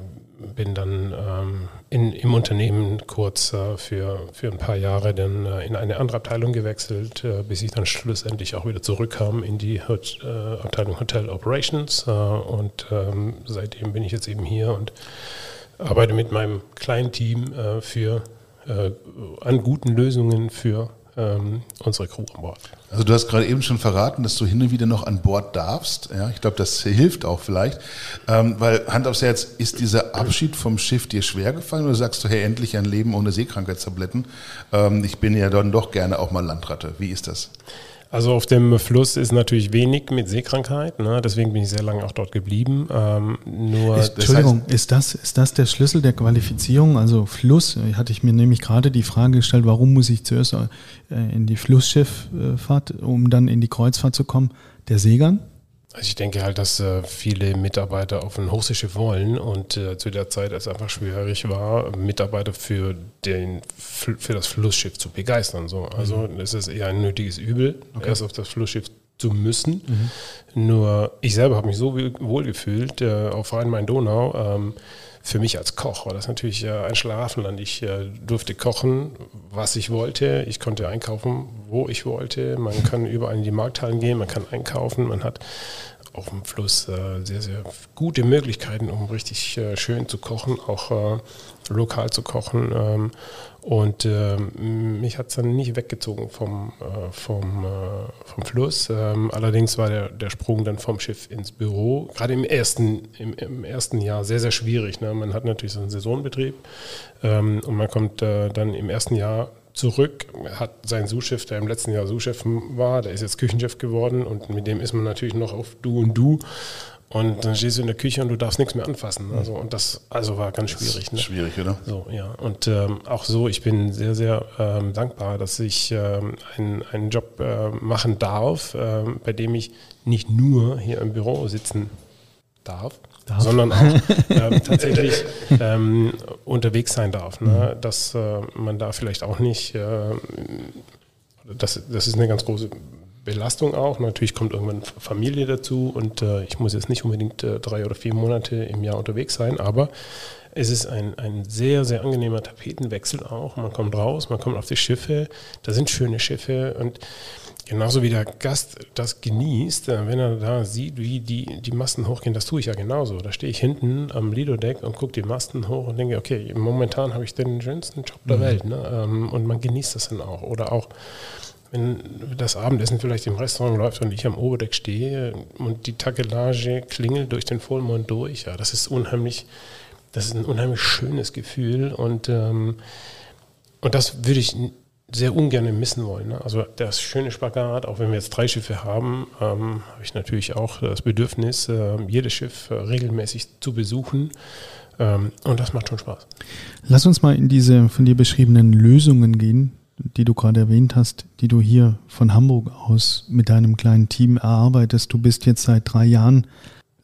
bin dann ähm, in, im Unternehmen kurz äh, für, für ein paar Jahre dann äh, in eine andere Abteilung gewechselt, äh, bis ich dann schlussendlich auch wieder zurückkam in die Hot, äh, Abteilung Hotel Operations. Äh, und ähm, seitdem bin ich jetzt eben hier und arbeite mit meinem kleinen Team äh, für, an guten Lösungen für ähm, unsere Crew an Bord. Also du hast gerade eben schon verraten, dass du hin und wieder noch an Bord darfst. Ja, ich glaube, das hilft auch vielleicht. Ähm, weil Hand aufs Herz, ist dieser Abschied vom Schiff dir schwer gefallen oder sagst du, hey, endlich ein Leben ohne Seekrankheitstabletten? Ähm, ich bin ja dann doch gerne auch mal Landratte. Wie ist das? Also auf dem Fluss ist natürlich wenig mit Seekrankheit, ne? deswegen bin ich sehr lange auch dort geblieben. Ähm, nur ist, Entschuldigung, das heißt, ist, das, ist das der Schlüssel der Qualifizierung? Also Fluss, hatte ich mir nämlich gerade die Frage gestellt, warum muss ich zuerst äh, in die Flussschifffahrt, um dann in die Kreuzfahrt zu kommen? Der Seegang? Also ich denke halt, dass äh, viele Mitarbeiter auf ein Hochseeschiff wollen und äh, zu der Zeit es einfach schwierig war, Mitarbeiter für, den, für das Flussschiff zu begeistern. So. Also mhm. es ist eher ein nötiges Übel, okay. erst auf das Flussschiff zu müssen. Mhm. Nur ich selber habe mich so wohl gefühlt äh, auf Rhein-Main-Donau. Ähm, für mich als Koch war das natürlich äh, ein Schlafenland. Ich äh, durfte kochen, was ich wollte. Ich konnte einkaufen, wo ich wollte. Man kann überall in die Markthallen gehen, man kann einkaufen. Man hat auf dem Fluss äh, sehr, sehr gute Möglichkeiten, um richtig schön zu kochen, auch lokal zu kochen. Und ähm, mich hat es dann nicht weggezogen vom, äh, vom, äh, vom Fluss. Ähm, allerdings war der, der Sprung dann vom Schiff ins Büro, gerade im ersten, im, im ersten Jahr, sehr, sehr schwierig. Ne? Man hat natürlich so einen Saisonbetrieb ähm, und man kommt äh, dann im ersten Jahr zurück, hat seinen Sous-Chef, der im letzten Jahr Sous-Chef war, der ist jetzt Küchenchef geworden und mit dem ist man natürlich noch auf Du und Du Und dann stehst du in der Küche und du darfst nichts mehr anfassen. Also, und das also war ganz schwierig. Ne? Schwierig, oder? So, ja. Und ähm, auch so, ich bin sehr, sehr ähm, dankbar, dass ich ähm, einen, einen Job äh, machen darf, äh, bei dem ich nicht nur hier im Büro sitzen darf, darf. sondern auch äh, tatsächlich ähm, unterwegs sein darf. Ne? Mhm. Dass äh, man da vielleicht auch nicht, äh, das, das ist eine ganz große Belastung auch. Natürlich kommt irgendwann Familie dazu und äh, ich muss jetzt nicht unbedingt äh, drei oder vier Monate im Jahr unterwegs sein, aber es ist ein, ein sehr, sehr angenehmer Tapetenwechsel auch. Man kommt raus, man kommt auf die Schiffe, da sind schöne Schiffe und genauso wie der Gast das genießt, äh, wenn er da sieht, wie die, die Masten hochgehen, das tue ich ja genauso. Da stehe ich hinten am Lido-Deck und gucke die Masten hoch und denke, okay, momentan habe ich den schönsten Job der mhm. Welt. Ne? Ähm, und man genießt das dann auch. Oder auch wenn das Abendessen vielleicht im Restaurant läuft und ich am Oberdeck stehe und die Takelage klingelt durch den Vollmond durch, ja, das ist unheimlich, das ist ein unheimlich schönes Gefühl und, ähm, und das würde ich sehr ungern missen wollen. Ne? Also das schöne Spagat, auch wenn wir jetzt drei Schiffe haben, ähm, habe ich natürlich auch das Bedürfnis, äh, jedes Schiff äh, regelmäßig zu besuchen. Ähm, und das macht schon Spaß. Lass uns mal in diese von dir beschriebenen Lösungen gehen, die du gerade erwähnt hast, die du hier von Hamburg aus mit deinem kleinen Team erarbeitest. Du bist jetzt seit drei Jahren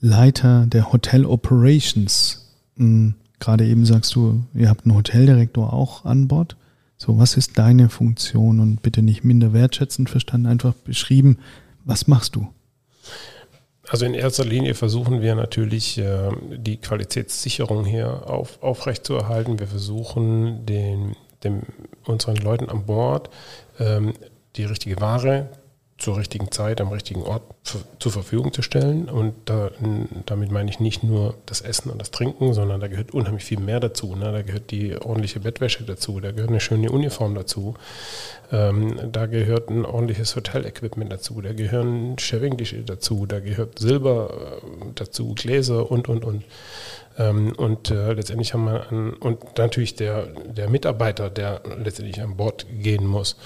Leiter der Hotel Operations. Hm, gerade eben sagst du, ihr habt einen Hoteldirektor auch an Bord. So, was ist deine Funktion und bitte nicht minder wertschätzend verstanden, einfach beschrieben, was machst du? Also in erster Linie versuchen wir natürlich äh, die Qualitätssicherung hier auf, aufrechtzuerhalten. Wir versuchen den dem, unseren Leuten an Bord ähm, die richtige Ware zur richtigen Zeit am richtigen Ort zur Verfügung zu stellen. Und da, damit meine ich nicht nur das Essen und das Trinken, sondern da gehört unheimlich viel mehr dazu. Ne? Da gehört die ordentliche Bettwäsche dazu, da gehört eine schöne Uniform dazu, ähm, da gehört ein ordentliches Hotel-Equipment dazu, da gehören Shaving-Dische dazu, da gehört Silber äh, dazu, Gläser und, und, und. Ähm, und äh, letztendlich haben wir einen, und natürlich der, der Mitarbeiter, der letztendlich an Bord gehen muss.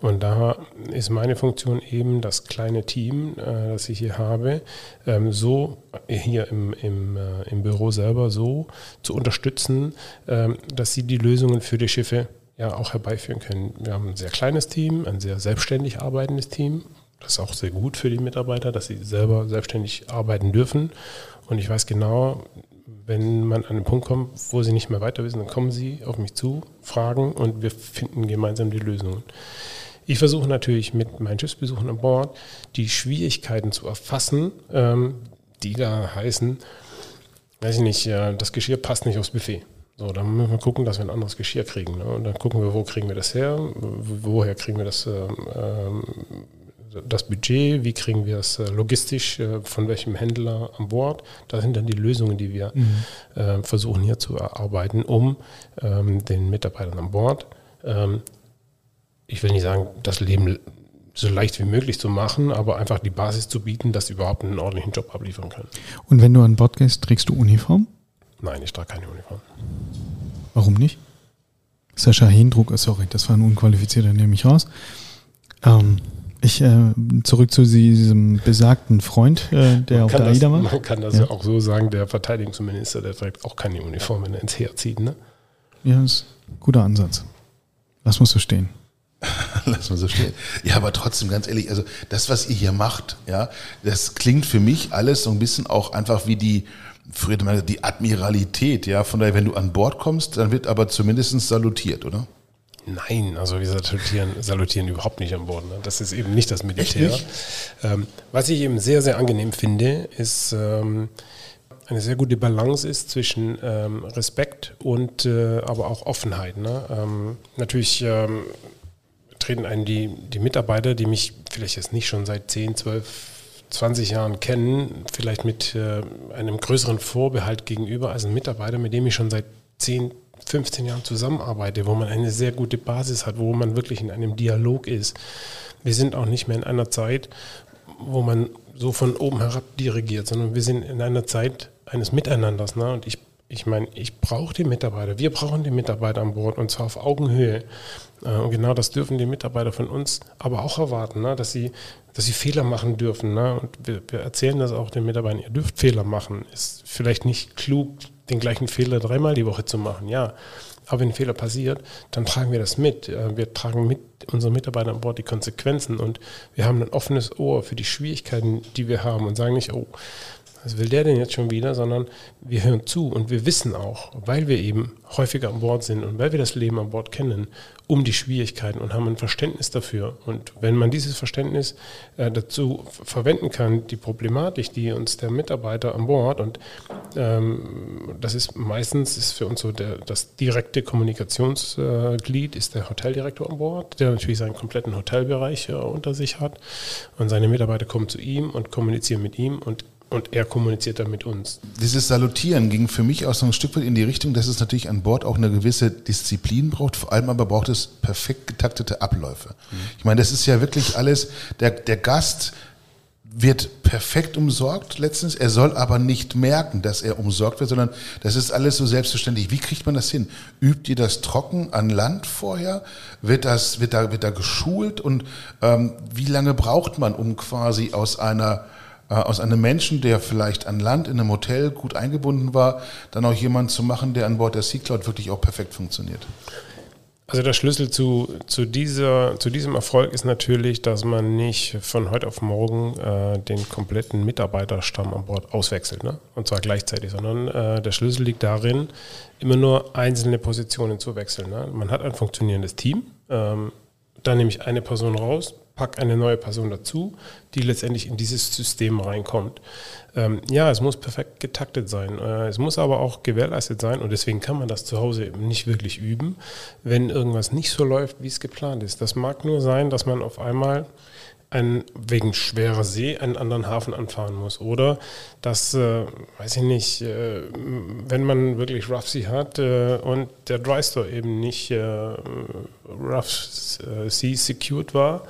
Und da ist meine Funktion eben das kleine Team, äh, das ich hier habe, ähm, so hier im, im, äh, im Büro selber so zu unterstützen, ähm, dass sie die Lösungen für die Schiffe ja auch herbeiführen können. Wir haben ein sehr kleines Team, ein sehr selbstständig arbeitendes Team. Das ist auch sehr gut für die Mitarbeiter, dass sie selber selbstständig arbeiten dürfen. Und ich weiß genau, wenn man an den Punkt kommt, wo sie nicht mehr weiter wissen, dann kommen sie auf mich zu, fragen und wir finden gemeinsam die Lösungen. Ich versuche natürlich mit meinen Schiffsbesuchen an Bord die Schwierigkeiten zu erfassen, ähm, die da heißen, weiß ich nicht, äh, das Geschirr passt nicht aufs Buffet. So, dann müssen wir gucken, dass wir ein anderes Geschirr kriegen. Ne? Und dann gucken wir, wo kriegen wir das her, woher kriegen wir das ähm, ähm das Budget, wie kriegen wir es äh, logistisch, äh, von welchem Händler an Bord. Das sind dann die Lösungen, die wir mhm. Äh, versuchen hier zu erarbeiten, um ähm, den Mitarbeitern an Bord, ähm, ich will nicht sagen, das Leben so leicht wie möglich zu machen, aber einfach die Basis zu bieten, dass sie überhaupt einen ordentlichen Job abliefern können. Und wenn du an Bord gehst, trägst du Uniform? Nein, ich trage keine Uniform. Warum nicht? Sascha Hendruck, sorry, das war ein unqualifizierter, nehme ich raus. Ähm, ich äh, zurück zu diesem besagten Freund, äh, der man auf der AIDA war. Man kann das ja. ja. auch so sagen, der Verteidigungsminister, der trägt auch keine Uniform, wenn er ins Heer zieht. Ne? Ja, ist ein guter Ansatz. Lass mal so stehen. Lass mal so stehen. Ja, aber trotzdem, ganz ehrlich, also das, was ihr hier macht, ja, das klingt für mich alles so ein bisschen auch einfach wie die, früher die Admiralität, ja. Von daher, wenn du an Bord kommst, dann wird aber zumindest salutiert, oder? Nein, also wir salutieren, salutieren überhaupt nicht an Bord. Ne? Das ist eben nicht das Militär. Ähm, was ich eben sehr, sehr angenehm finde, ist ähm, eine sehr gute Balance ist zwischen ähm, Respekt und äh, aber auch Offenheit. Ne? Ähm, natürlich ähm, treten einen die, die Mitarbeiter, die mich vielleicht jetzt nicht schon seit 10, 12, 20 Jahren kennen, vielleicht mit äh, einem größeren Vorbehalt gegenüber als ein Mitarbeiter, mit dem ich schon seit 10, 15 Jahren zusammenarbeite, wo man eine sehr gute Basis hat, wo man wirklich in einem Dialog ist. Wir sind auch nicht mehr in einer Zeit, wo man so von oben herab dirigiert, sondern wir sind in einer Zeit eines Miteinanders. Ne? Und ich, ich meine, ich brauche die Mitarbeiter, wir brauchen die Mitarbeiter an Bord und zwar auf Augenhöhe. Äh, und genau das dürfen die Mitarbeiter von uns aber auch erwarten, ne? dass, sie, dass sie Fehler machen dürfen. Ne? Und wir, wir erzählen das auch den Mitarbeitern, ihr dürft Fehler machen. Ist vielleicht nicht klug, den gleichen Fehler dreimal die Woche zu machen, ja. Aber wenn ein Fehler passiert, dann tragen wir das mit. Äh, wir tragen mit unseren Mitarbeitern an Bord die Konsequenzen und wir haben ein offenes Ohr für die Schwierigkeiten, die wir haben und sagen nicht, oh, was will der denn jetzt schon wieder, sondern wir hören zu und wir wissen auch, weil wir eben häufiger an Bord sind und weil wir das Leben an Bord kennen, um die Schwierigkeiten und haben ein Verständnis dafür. Und wenn man dieses Verständnis äh, dazu verwenden kann, die Problematik, die uns der Mitarbeiter an Bord und ähm, das ist meistens ist für uns so der, das direkte Kommunikationsglied ist der Hoteldirektor an Bord, der natürlich seinen kompletten Hotelbereich äh, unter sich hat und seine Mitarbeiter kommen zu ihm und kommunizieren mit ihm und und er kommuniziert dann mit uns. Dieses Salutieren ging für mich auch so ein Stück weit in die Richtung, dass es natürlich an Bord auch eine gewisse Disziplin braucht. Vor allem aber braucht es perfekt getaktete Abläufe. Mhm. Ich meine, das ist ja wirklich alles, der, der Gast wird perfekt umsorgt letztens. Er soll aber nicht merken, dass er umsorgt wird, sondern das ist alles so selbstverständlich. Wie kriegt man das hin? Übt ihr das trocken an Land vorher? Wird das, wird da, wird da geschult? Und ähm, wie lange braucht man, um quasi aus einer aus einem Menschen, der vielleicht an Land in einem Hotel gut eingebunden war, dann auch jemand zu machen, der an Bord der Sea Cloud wirklich auch perfekt funktioniert? Also der Schlüssel zu, zu, dieser, zu diesem Erfolg ist natürlich, dass man nicht von heute auf morgen äh, den kompletten Mitarbeiterstamm an Bord auswechselt, ne? und zwar gleichzeitig, sondern äh, der Schlüssel liegt darin, immer nur einzelne Positionen zu wechseln. Ne? Man hat ein funktionierendes Team, ähm, dann nehme ich eine Person raus, pack eine neue Person dazu, die letztendlich in dieses System reinkommt. Ähm, ja, es muss perfekt getaktet sein. Äh, es muss aber auch gewährleistet sein und deswegen kann man das zu Hause eben nicht wirklich üben, wenn irgendwas nicht so läuft, wie es geplant ist. Das mag nur sein, dass man auf einmal einen, wegen schwerer See einen anderen Hafen anfahren muss. Oder dass, äh, weiß ich nicht, äh, wenn man wirklich Rough Sea hat äh, und der Dry Store eben nicht äh, Rough Sea secured war,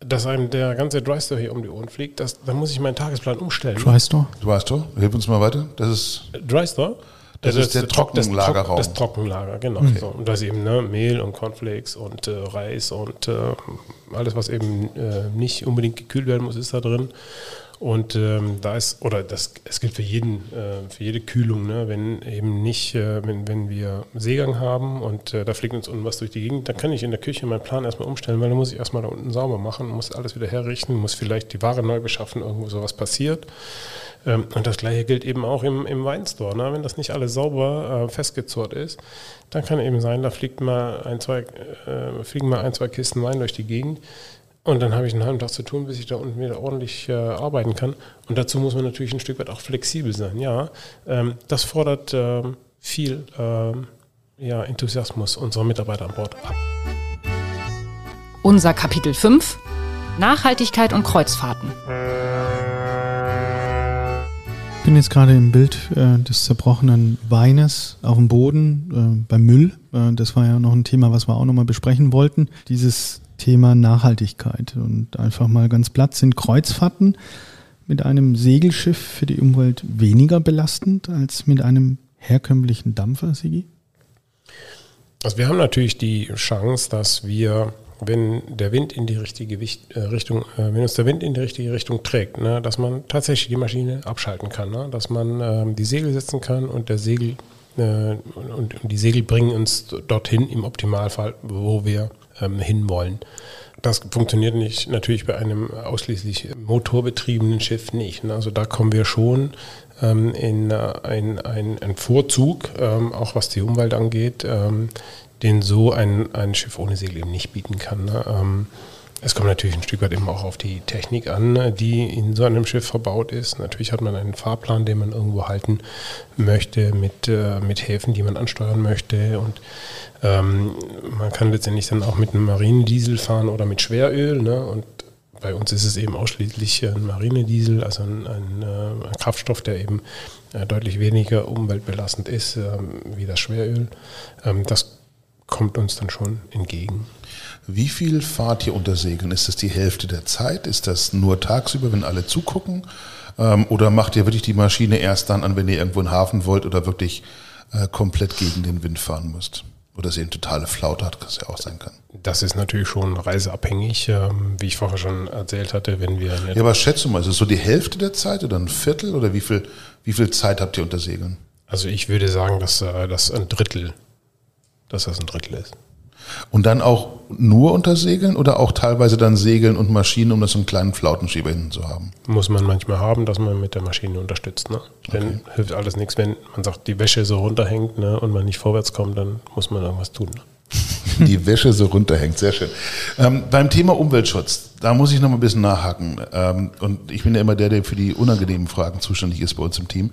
dass einem der ganze Dry Store hier um die Ohren fliegt, das, dann muss ich meinen Tagesplan umstellen. Dry Store? Dry Store, hilf uns mal weiter. Das ist Dry Store? Das, das ist der Trockenlagerraum. Das, Trockenlager, genau. Okay. So. Und da ist eben ne, Mehl und Cornflakes und äh, Reis und äh, alles, was eben äh, nicht unbedingt gekühlt werden muss, ist da drin. Und ähm, da ist, oder das, es gilt für jeden, äh, für jede Kühlung, ne? wenn eben nicht, äh, wenn, wenn wir Seegang haben und äh, da fliegt uns unten was durch die Gegend, dann kann ich in der Küche meinen Plan erstmal umstellen, weil dann muss ich erstmal da unten sauber machen, muss alles wieder herrichten, muss vielleicht die Ware neu beschaffen, irgendwo sowas passiert. Ähm, und das gleiche gilt eben auch im, im Weinstore. Ne? Wenn das nicht alles sauber äh, festgezurrt ist, dann kann eben sein, da fliegt mal ein, zwei, äh, fliegen mal ein, zwei Kisten Wein durch die Gegend und dann habe ich einen halben Tag zu tun, bis ich da unten wieder ordentlich äh, arbeiten kann. Und dazu muss man natürlich ein Stück weit auch flexibel sein. Ja, ähm, das fordert ähm, viel ähm, ja, Enthusiasmus unserer Mitarbeiter an Bord ab. Unser Kapitel 5 Nachhaltigkeit und Kreuzfahrten. Ich bin jetzt gerade im Bild äh, des zerbrochenen Weines auf dem Boden äh, beim Müll. Äh, das war ja noch ein Thema, was wir auch nochmal besprechen wollten. Dieses Thema Nachhaltigkeit und einfach mal ganz platt sind Kreuzfahrten mit einem Segelschiff für die Umwelt weniger belastend als mit einem herkömmlichen Dampfer, Sigi? Also wir haben natürlich die Chance, dass wir, wenn der Wind in die richtige äh, Richtung, äh, wenn uns der Wind in die richtige Richtung trägt, ne, dass man tatsächlich die Maschine abschalten kann, ne, dass man ähm, die Segel setzen kann und der Segel äh, und, und die Segel bringen uns dorthin im Optimalfall, wo wir ähm, hinwollen. Das funktioniert nicht natürlich bei einem ausschließlich motorbetriebenen Schiff nicht. Ne? Also da kommen wir schon ähm, in äh, einen ein Vorzug, ähm, auch was die Umwelt angeht, ähm, den so ein, ein Schiff ohne Segel eben nicht bieten kann. Ne? Es kommt natürlich ein Stück weit immer auch auf die Technik an, die in so einem Schiff verbaut ist. Natürlich hat man einen Fahrplan, den man irgendwo halten möchte, mit, äh, mit Häfen, die man ansteuern möchte. Und ähm, man kann letztendlich dann auch mit einem Marinediesel fahren oder mit Schweröl. Ne? Und bei uns ist es eben ausschließlich ein Marinediesel, also ein, ein, äh, ein Kraftstoff, der eben äh, deutlich weniger umweltbelastend ist äh, wie das Schweröl. Ähm, das kommt uns dann schon entgegen. Wie viel fahrt ihr unter Segeln? Ist das die Hälfte der Zeit? Ist das nur tagsüber, wenn alle zugucken? Ähm, oder macht ihr wirklich die Maschine erst dann an, wenn ihr irgendwo einen Hafen wollt oder wirklich äh, komplett gegen den Wind fahren müsst. Oder es eben totale Flaute hat, das ja auch sein kann. Das ist natürlich schon reiseabhängig, ähm, wie ich vorher schon erzählt hatte, wenn wir. Ja, aber schätze mal, ist es so die Hälfte der Zeit oder ein Viertel oder wie viel, wie viel Zeit habt ihr unter Segeln? Also ich würde sagen, dass äh, das ein Drittel, dass das ein Drittel ist. Und dann auch nur unter Segeln oder auch teilweise dann Segeln und Maschinen, um das so einen kleinen Flautenschieber hinten zu haben? Muss man manchmal haben, dass man mit der Maschine unterstützt. Ne? Denn okay. hilft alles nichts, wenn man sagt, die Wäsche so runterhängt ne, und man nicht vorwärts kommt, dann muss man irgendwas tun. Ne? die Wäsche so runterhängt. Sehr schön. Ähm, beim Thema Umweltschutz, da muss ich noch mal ein bisschen nachhaken. Ähm, und ich bin ja immer der, der für die unangenehmen Fragen zuständig ist bei uns im Team.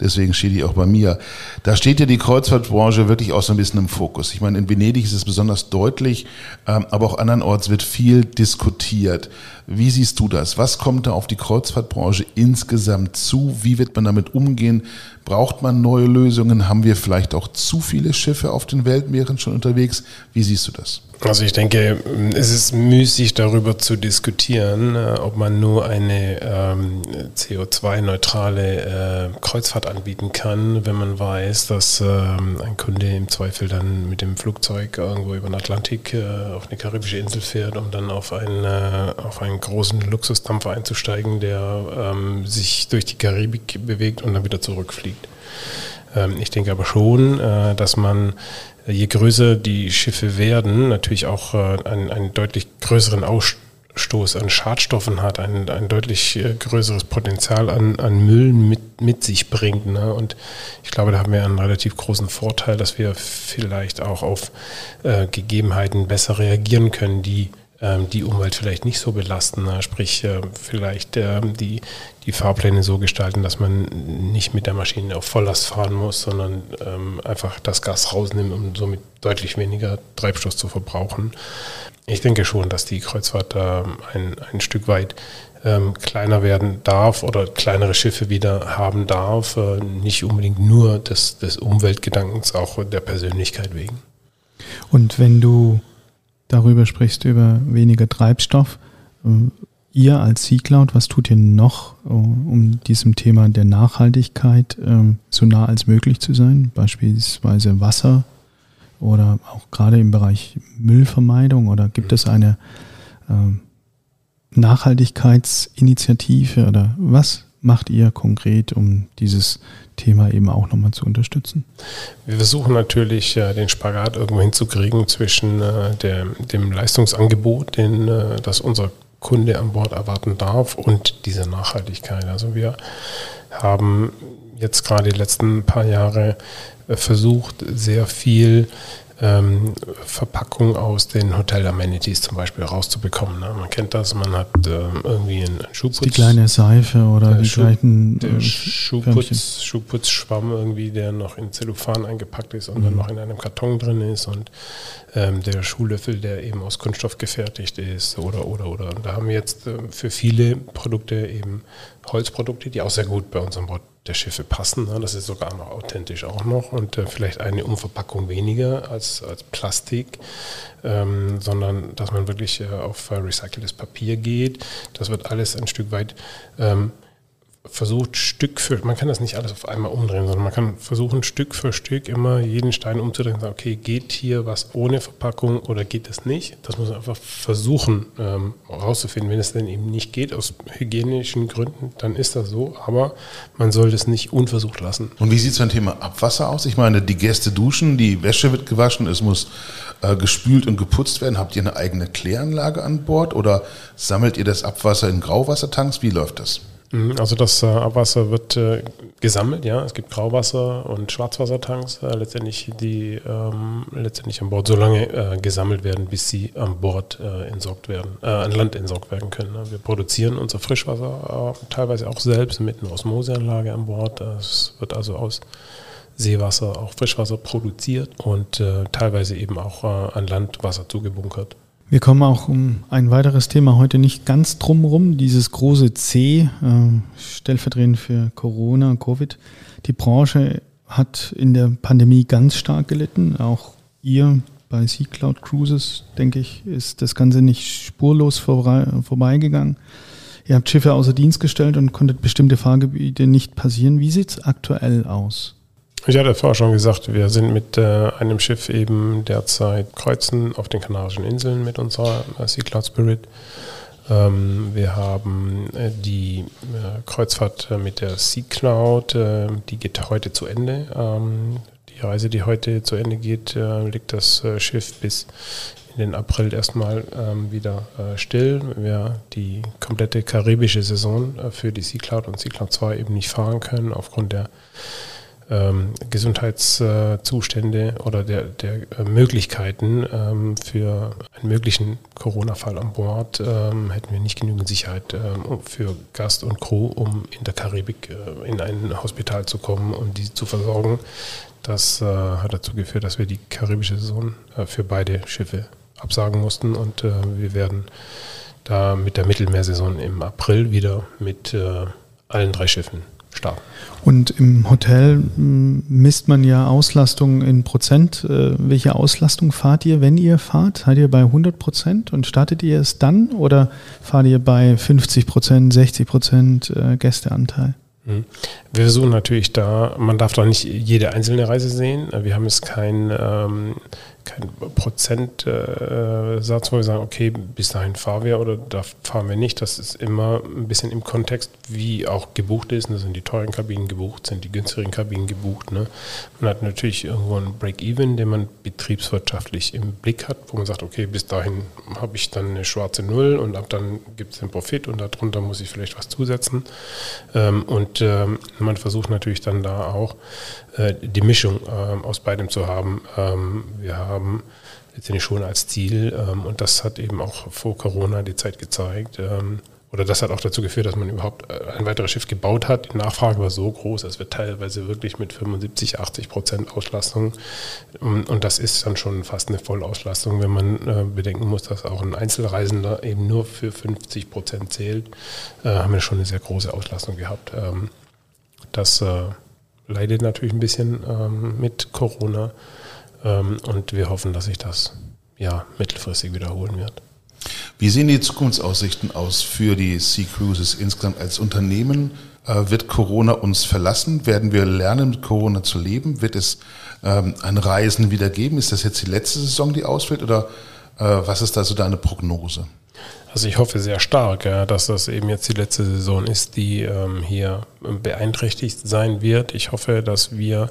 Deswegen steht die auch bei mir. Da steht ja die Kreuzfahrtbranche wirklich auch so ein bisschen im Fokus. Ich meine, in Venedig ist es besonders deutlich, ähm, aber auch andernorts wird viel diskutiert. Wie siehst du das? Was kommt da auf die Kreuzfahrtbranche insgesamt zu? Wie wird man damit umgehen? Braucht man neue Lösungen? Haben wir vielleicht auch zu viele Schiffe auf den Weltmeeren schon unterwegs? Wie siehst du das? Also ich denke, es ist müßig darüber zu diskutieren, äh, ob man nur eine ähm, CO2-neutrale äh, Kreuzfahrt anbieten kann, wenn man weiß, dass ähm, ein Kunde im Zweifel dann mit dem Flugzeug irgendwo über den Atlantik äh, auf eine karibische Insel fährt, um dann auf einen, äh, auf einen großen Luxusdampfer einzusteigen, der ähm, sich durch die Karibik bewegt und dann wieder zurückfliegt. Ähm, ich denke aber schon, äh, dass man je größer die Schiffe werden, natürlich auch äh, einen, einen deutlich größeren Ausstoß an Schadstoffen hat, ein, ein deutlich äh, größeres Potenzial an, an Müll mit, mit sich bringt. Ne? Und ich glaube, da haben wir einen relativ großen Vorteil, dass wir vielleicht auch auf äh, Gegebenheiten besser reagieren können, die die Umwelt vielleicht nicht so belasten. Ne? Sprich, äh, vielleicht ähm, die, die Fahrpläne so gestalten, dass man nicht mit der Maschine auf Volllast fahren muss, sondern ähm, einfach das Gas rausnimmt, um somit deutlich weniger Treibstoff zu verbrauchen. Ich denke schon, dass die Kreuzfahrt ein, ein Stück weit ähm, kleiner werden darf oder kleinere Schiffe wieder haben darf, äh, nicht unbedingt nur des, des Umweltgedankens, auch der Persönlichkeit wegen. Und wenn du darüber sprichst, über weniger Treibstoff, äh, ihr als C-Cloud, was tut ihr noch, äh, um diesem Thema der Nachhaltigkeit ähm, so nah als möglich zu sein? Beispielsweise Wasser oder auch gerade im Bereich Müllvermeidung? Oder gibt es eine ähm, Nachhaltigkeitsinitiative? Oder was macht ihr konkret, um dieses Thema eben auch nochmal zu unterstützen? Wir versuchen natürlich äh, den Spagat irgendwo hinzukriegen zwischen äh, der, dem Leistungsangebot, den, äh, das unser Kunde an Bord erwarten darf und diese Nachhaltigkeit. Also wir haben jetzt gerade die letzten paar Jahre versucht, sehr viel ähm, Verpackung aus den Hotel-Amenities zum Beispiel rauszubekommen. Ne? Man kennt das, man hat ähm, irgendwie einen Schuhputz. Die kleine Seife oder die Schuh, kleinen der äh, Schuhputz, Schuhputzschwamm irgendwie, der noch in Zellophan eingepackt ist und mhm. dann noch in einem Karton drin ist und ähm, der Schuhlöffel, der eben aus Kunststoff gefertigt ist oder oder oder. Und da haben wir jetzt äh, für viele Produkte eben Holzprodukte, die auch sehr gut bei uns an Bord der Schiffe passen. Ne? Das ist sogar noch authentisch auch noch und äh, vielleicht eine Umverpackung weniger als, als Plastik, ähm, sondern dass man wirklich äh, auf äh, recyceltes Papier geht. Das wird alles ein Stück weit ähm, versucht Stück für, man kann das nicht alles auf einmal umdrehen, sondern man kann versuchen Stück für Stück immer jeden Stein umzudrehen sagen, okay, geht hier was ohne Verpackung oder geht es nicht? Das muss man einfach versuchen ähm, herauszufinden. Wenn es denn eben nicht geht, aus hygienischen Gründen, dann ist das so, aber man soll das nicht unversucht lassen. Und wie sieht es beim Thema Abwasser aus? Ich meine, die Gäste duschen, die Wäsche wird gewaschen, es muss äh, gespült und geputzt werden. Habt ihr eine eigene Kläranlage an Bord oder sammelt ihr das Abwasser in Grauwassertanks? Wie läuft das? Mhm, also das äh, Abwasser wird äh, gesammelt, ja. Es gibt Grauwasser- und Schwarzwassertanks, äh, letztendlich, die ähm, letztendlich an Bord so lange äh, gesammelt werden, bis sie an Bord entsorgt werden, an Land entsorgt werden können. Ne? Wir produzieren unser Frischwasser teilweise auch selbst mit einer Osmoseanlage an Bord. Es wird also aus Seewasser auch Frischwasser produziert und teilweise eben auch an Land Wasser zugebunkert. Wir kommen auch um ein weiteres Thema heute nicht ganz drumherum, dieses große C, äh, stellvertretend für Corona, Covid. Die Branche hat in der Pandemie ganz stark gelitten. Auch ihr bei Sea Cloud Cruises, denke ich, ist das Ganze nicht spurlos vorbei, vorbeigegangen. Ihr habt Schiffe außer Dienst gestellt und konntet bestimmte Fahrgebiete nicht passieren. Wie sieht es aktuell aus? Ich hatte vorher schon gesagt, wir sind mit äh, einem Schiff eben derzeit kreuzen auf den Kanarischen Inseln mit unserer äh, Sea Cloud Spirit. Ähm, wir haben äh, die äh, Kreuzfahrt äh, mit der Sea Cloud, äh, die geht heute zu Ende. Ähm, die Reise, die heute zu Ende geht, legt das Schiff bis in den April erstmal ähm, wieder still. Wir die komplette karibische Saison für die Sea Cloud und Sea Cloud 2 eben nicht fahren können aufgrund der ähm, Gesundheitszustände oder der, der äh, Möglichkeiten ähm, für einen möglichen Corona-Fall an Bord ähm, hätten wir nicht genügend Sicherheit ähm, für Gast und Crew, um in der Karibik äh, in ein Hospital zu kommen und um die zu versorgen. Das äh, hat dazu geführt, dass wir die karibische Saison äh, für beide Schiffe absagen mussten und wir werden da mit der Mittelmeersaison im April wieder mit allen drei Schiffen starten. Und im Hotel hm, misst man ja Auslastung in Prozent. Äh, welche Auslastung fahrt ihr, wenn ihr fahrt? Seid ihr bei 100 Prozent und startet ihr es dann oder fahrt ihr bei 50 Prozent, 60 Prozent äh, Gästeanteil? Mhm. Wir versuchen natürlich da, man darf da nicht jede einzelne Reise sehen. Wir haben jetzt kein ähm, kein Prozentsatz, wo wir sagen, okay, bis dahin fahren wir oder da fahren wir nicht. Das ist immer ein bisschen im Kontext, wie auch gebucht ist. Da sind die teuren Kabinen gebucht, sind die günstigen Kabinen gebucht. Ne? Man hat natürlich irgendwo einen Break-Even, den man betriebswirtschaftlich im Blick hat, wo man sagt, okay, bis dahin habe ich dann eine schwarze Null und ab dann gibt es den Profit und darunter muss ich vielleicht was zusetzen. Ähm, und ähm, man versucht natürlich dann da auch äh, die Mischung ähm, aus beidem zu haben. wir haben letztendlich schon als Ziel. Ähm, und das hat eben auch vor Corona die Zeit gezeigt. Ähm, oder das hat auch dazu geführt, dass man überhaupt äh, ein weiteres Schiff gebaut hat. Die Nachfrage war so groß, dass wir teilweise wirklich mit 75, 80 Prozent Auslastung, und das ist dann schon fast eine Vollauslastung, wenn man äh, bedenken muss, dass auch ein Einzelreisender eben nur für 50 Prozent zählt, äh, haben wir schon eine sehr große Auslastung gehabt. Ähm, das leidet natürlich ein bisschen mit Corona. Ähm, und wir hoffen, dass sich das ja mittelfristig wiederholen wird. Wie sehen die Zukunftsaussichten aus für die Sea Cruises insgesamt als Unternehmen? Äh, wird Corona uns verlassen? Werden wir lernen, mit Corona zu leben? Wird es ähm, ein Reisen wieder geben? Ist das jetzt die letzte Saison, die ausfällt? Oder äh, was ist da so deine Prognose? Also ich hoffe sehr stark, ja, dass das eben jetzt die letzte Saison ist, die ähm, hier beeinträchtigt sein wird. Ich hoffe, dass wir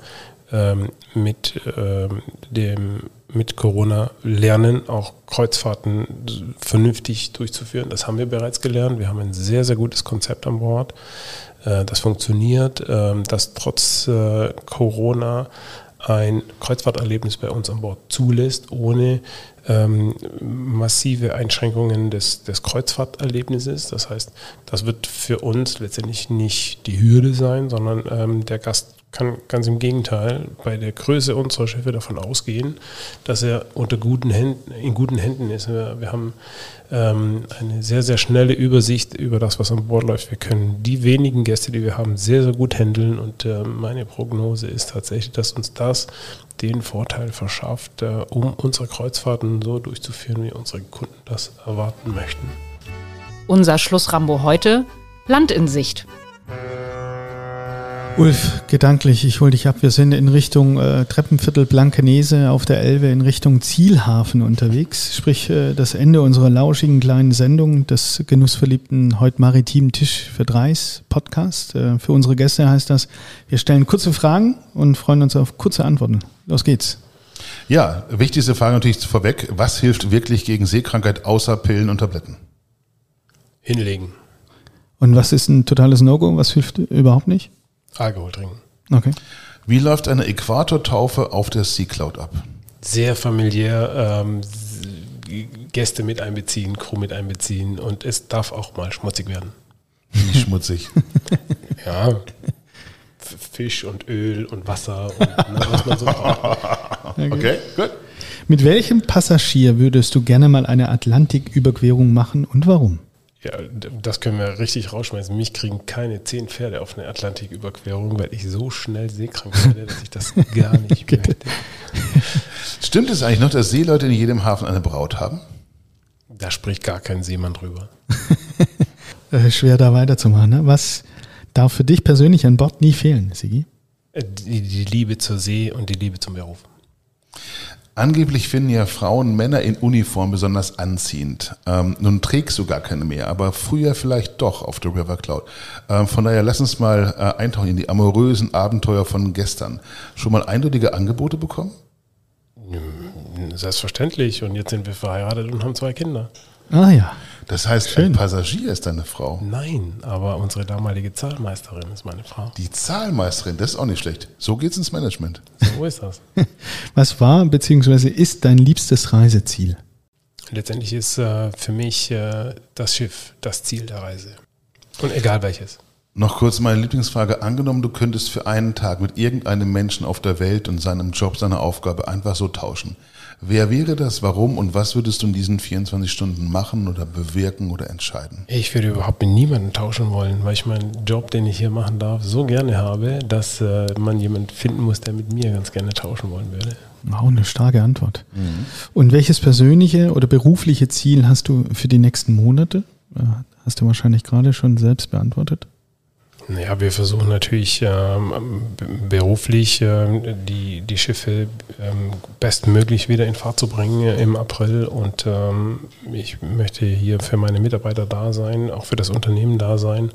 ähm, mit ähm, dem mit Corona lernen, auch Kreuzfahrten vernünftig durchzuführen. Das haben wir bereits gelernt. Wir haben ein sehr, sehr gutes Konzept an Bord. Äh, das funktioniert, äh, das trotz äh, Corona ein Kreuzfahrterlebnis bei uns an Bord zulässt, ohne ähm, massive Einschränkungen des, des Kreuzfahrterlebnisses. Das heißt, das wird für uns letztendlich nicht die Hürde sein, sondern ähm, der Gast kann ganz im Gegenteil bei der Größe unserer Schiffe davon ausgehen, dass er unter guten Händen, in guten Händen ist. Wir, haben ähm, eine sehr, sehr schnelle Übersicht über das, was an Bord läuft. Wir können die wenigen Gäste, die wir haben, sehr, sehr gut handeln und äh, meine Prognose ist tatsächlich, dass uns das den Vorteil verschafft, äh, um unsere Kreuzfahrten so durchzuführen, wie unsere Kunden das erwarten möchten. Unser Schlussrambo heute, Land in Sicht. Ulf, gedanklich, ich hole dich ab. Wir sind in Richtung äh, Treppenviertel Blankenese auf der Elbe in Richtung Zielhafen unterwegs. Sprich, äh, das Ende unserer lauschigen kleinen Sendung des genussverliebten heute maritimen Tisch für Dreis Podcast. Äh, für unsere Gäste heißt das, wir stellen kurze Fragen und freuen uns auf kurze Antworten. Los geht's. Ja, wichtigste Frage natürlich vorweg. Was hilft wirklich gegen Seekrankheit außer Pillen und Tabletten? Hinlegen. Und was ist ein totales No-Go? Was hilft überhaupt nicht? Alkohol trinken. Okay. Wie läuft eine Äquatortaufe auf der Sea Cloud ab? Sehr familiär. Ähm, Gäste mit einbeziehen, Crew mit einbeziehen und es darf auch mal schmutzig werden. Wie schmutzig? ja. Fisch und Öl und Wasser und ne, was man so braucht. Okay, gut. Mit welchem Passagier würdest du gerne mal eine Atlantiküberquerung machen und warum? Ja, das können wir richtig rausschmeißen. Mich kriegen keine zehn Pferde auf eine Atlantiküberquerung, weil ich so schnell seekrank werde, dass ich das gar nicht möchte. Stimmt es eigentlich noch, dass Seeleute in jedem Hafen eine Braut haben? Da spricht gar kein Seemann drüber. Äh, schwer da weiterzumachen. Ne? Was darf für dich persönlich an Bord nie fehlen, Sigi? Die, die Liebe zur See und die Liebe zum Beruf. Angeblich finden ja Frauen Männer in Uniform besonders anziehend. Ähm, nun trägst du gar keine mehr, aber früher vielleicht doch auf der River Cloud. Ähm, von daher lass uns mal äh, eintauchen in die amorösen Abenteuer von gestern. Schon mal eindeutige Angebote bekommen? Selbstverständlich. Und jetzt sind wir verheiratet und haben zwei Kinder. Ah ja. Das heißt, Schön. ein Passagier ist deine Frau? Nein, aber unsere damalige Zahlmeisterin ist meine Frau. Die Zahlmeisterin, das ist auch nicht schlecht. So geht's ins Management. So ist das. Was war bzw. ist dein liebstes Reiseziel? Letztendlich ist äh, für mich äh, das Schiff das Ziel der Reise. Und egal welches. Noch kurz meine Lieblingsfrage. Angenommen, du könntest für einen Tag mit irgendeinem Menschen auf der Welt und seinem Job, seiner Aufgabe einfach so tauschen. Wer wäre das, warum und was würdest du in diesen 24 Stunden machen oder bewirken oder entscheiden? Ich würde überhaupt mit niemandem tauschen wollen, weil ich meinen Job, den ich hier machen darf, so gerne habe, dass äh, man jemanden finden muss, der mit mir ganz gerne tauschen wollen würde. Wow, eine starke Antwort. Mhm. Und welches persönliche oder berufliche Ziel hast du für die nächsten Monate? Äh, hast du wahrscheinlich gerade schon selbst beantwortet. Ja, wir versuchen natürlich ähm, beruflich äh, die, die Schiffe ähm, bestmöglich wieder in Fahrt zu bringen äh, im April und ähm, ich möchte hier für meine Mitarbeiter da sein, auch für das Unternehmen da sein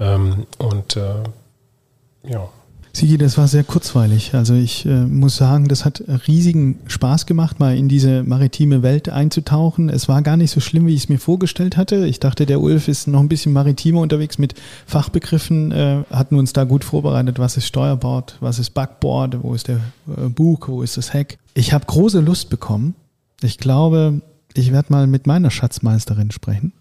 ähm, und äh, ja. Sigi, das war sehr kurzweilig. Also ich äh, muss sagen, das hat riesigen Spaß gemacht, mal in diese maritime Welt einzutauchen. Es war gar nicht so schlimm, wie ich es mir vorgestellt hatte. Ich dachte, der Ulf ist noch ein bisschen maritimer unterwegs mit Fachbegriffen, äh, hatten uns da gut vorbereitet, was ist Steuerbord, was ist Backboard, wo ist der äh, Bug, wo ist das Heck. Ich habe große Lust bekommen. Ich glaube, ich werde mal mit meiner Schatzmeisterin sprechen.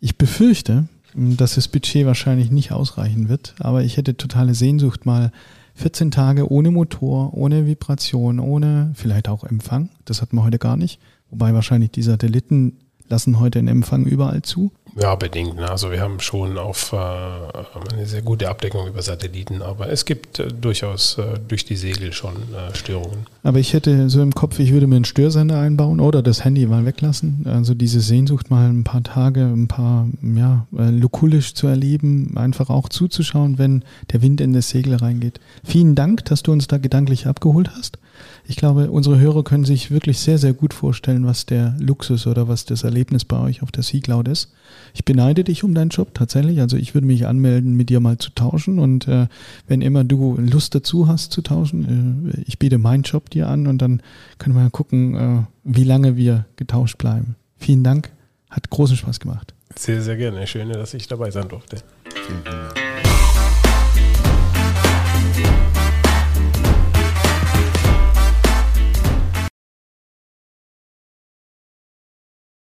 Ich befürchte, dass das Budget wahrscheinlich nicht ausreichen wird, aber ich hätte totale Sehnsucht mal 14 Tage ohne Motor, ohne Vibration, ohne vielleicht auch Empfang. Das hatten wir heute gar nicht. Wobei wahrscheinlich die Satelliten lassen heute den Empfang überall zu. Ja, bedingt. Ne? Also wir haben schon auf äh, eine sehr gute Abdeckung über Satelliten, aber es gibt äh, durchaus äh, durch die Segel schon äh, Störungen. Aber ich hätte so im Kopf, ich würde mir einen Störsender einbauen oder das Handy mal weglassen. Also diese Sehnsucht mal ein paar Tage, ein paar, ja, äh, lukulisch zu erleben, einfach auch zuzuschauen, wenn der Wind in das Segel reingeht. Vielen Dank, dass du uns da gedanklich abgeholt hast. Ich glaube, unsere Hörer können sich wirklich sehr, sehr gut vorstellen, was der Luxus oder was das Erlebnis bei euch auf der Sea Cloud ist. Ich beneide dich um deinen Job tatsächlich. Also ich würde mich anmelden, mit dir mal zu tauschen. Und äh, wenn immer du Lust dazu hast zu tauschen, äh, ich biete meinen Job dir an und dann können wir gucken, äh, wie lange wir getauscht bleiben. Vielen Dank. Hat großen Spaß gemacht. Sehr, sehr gerne. Schön, dass ich dabei sein durfte. Vielen Dank.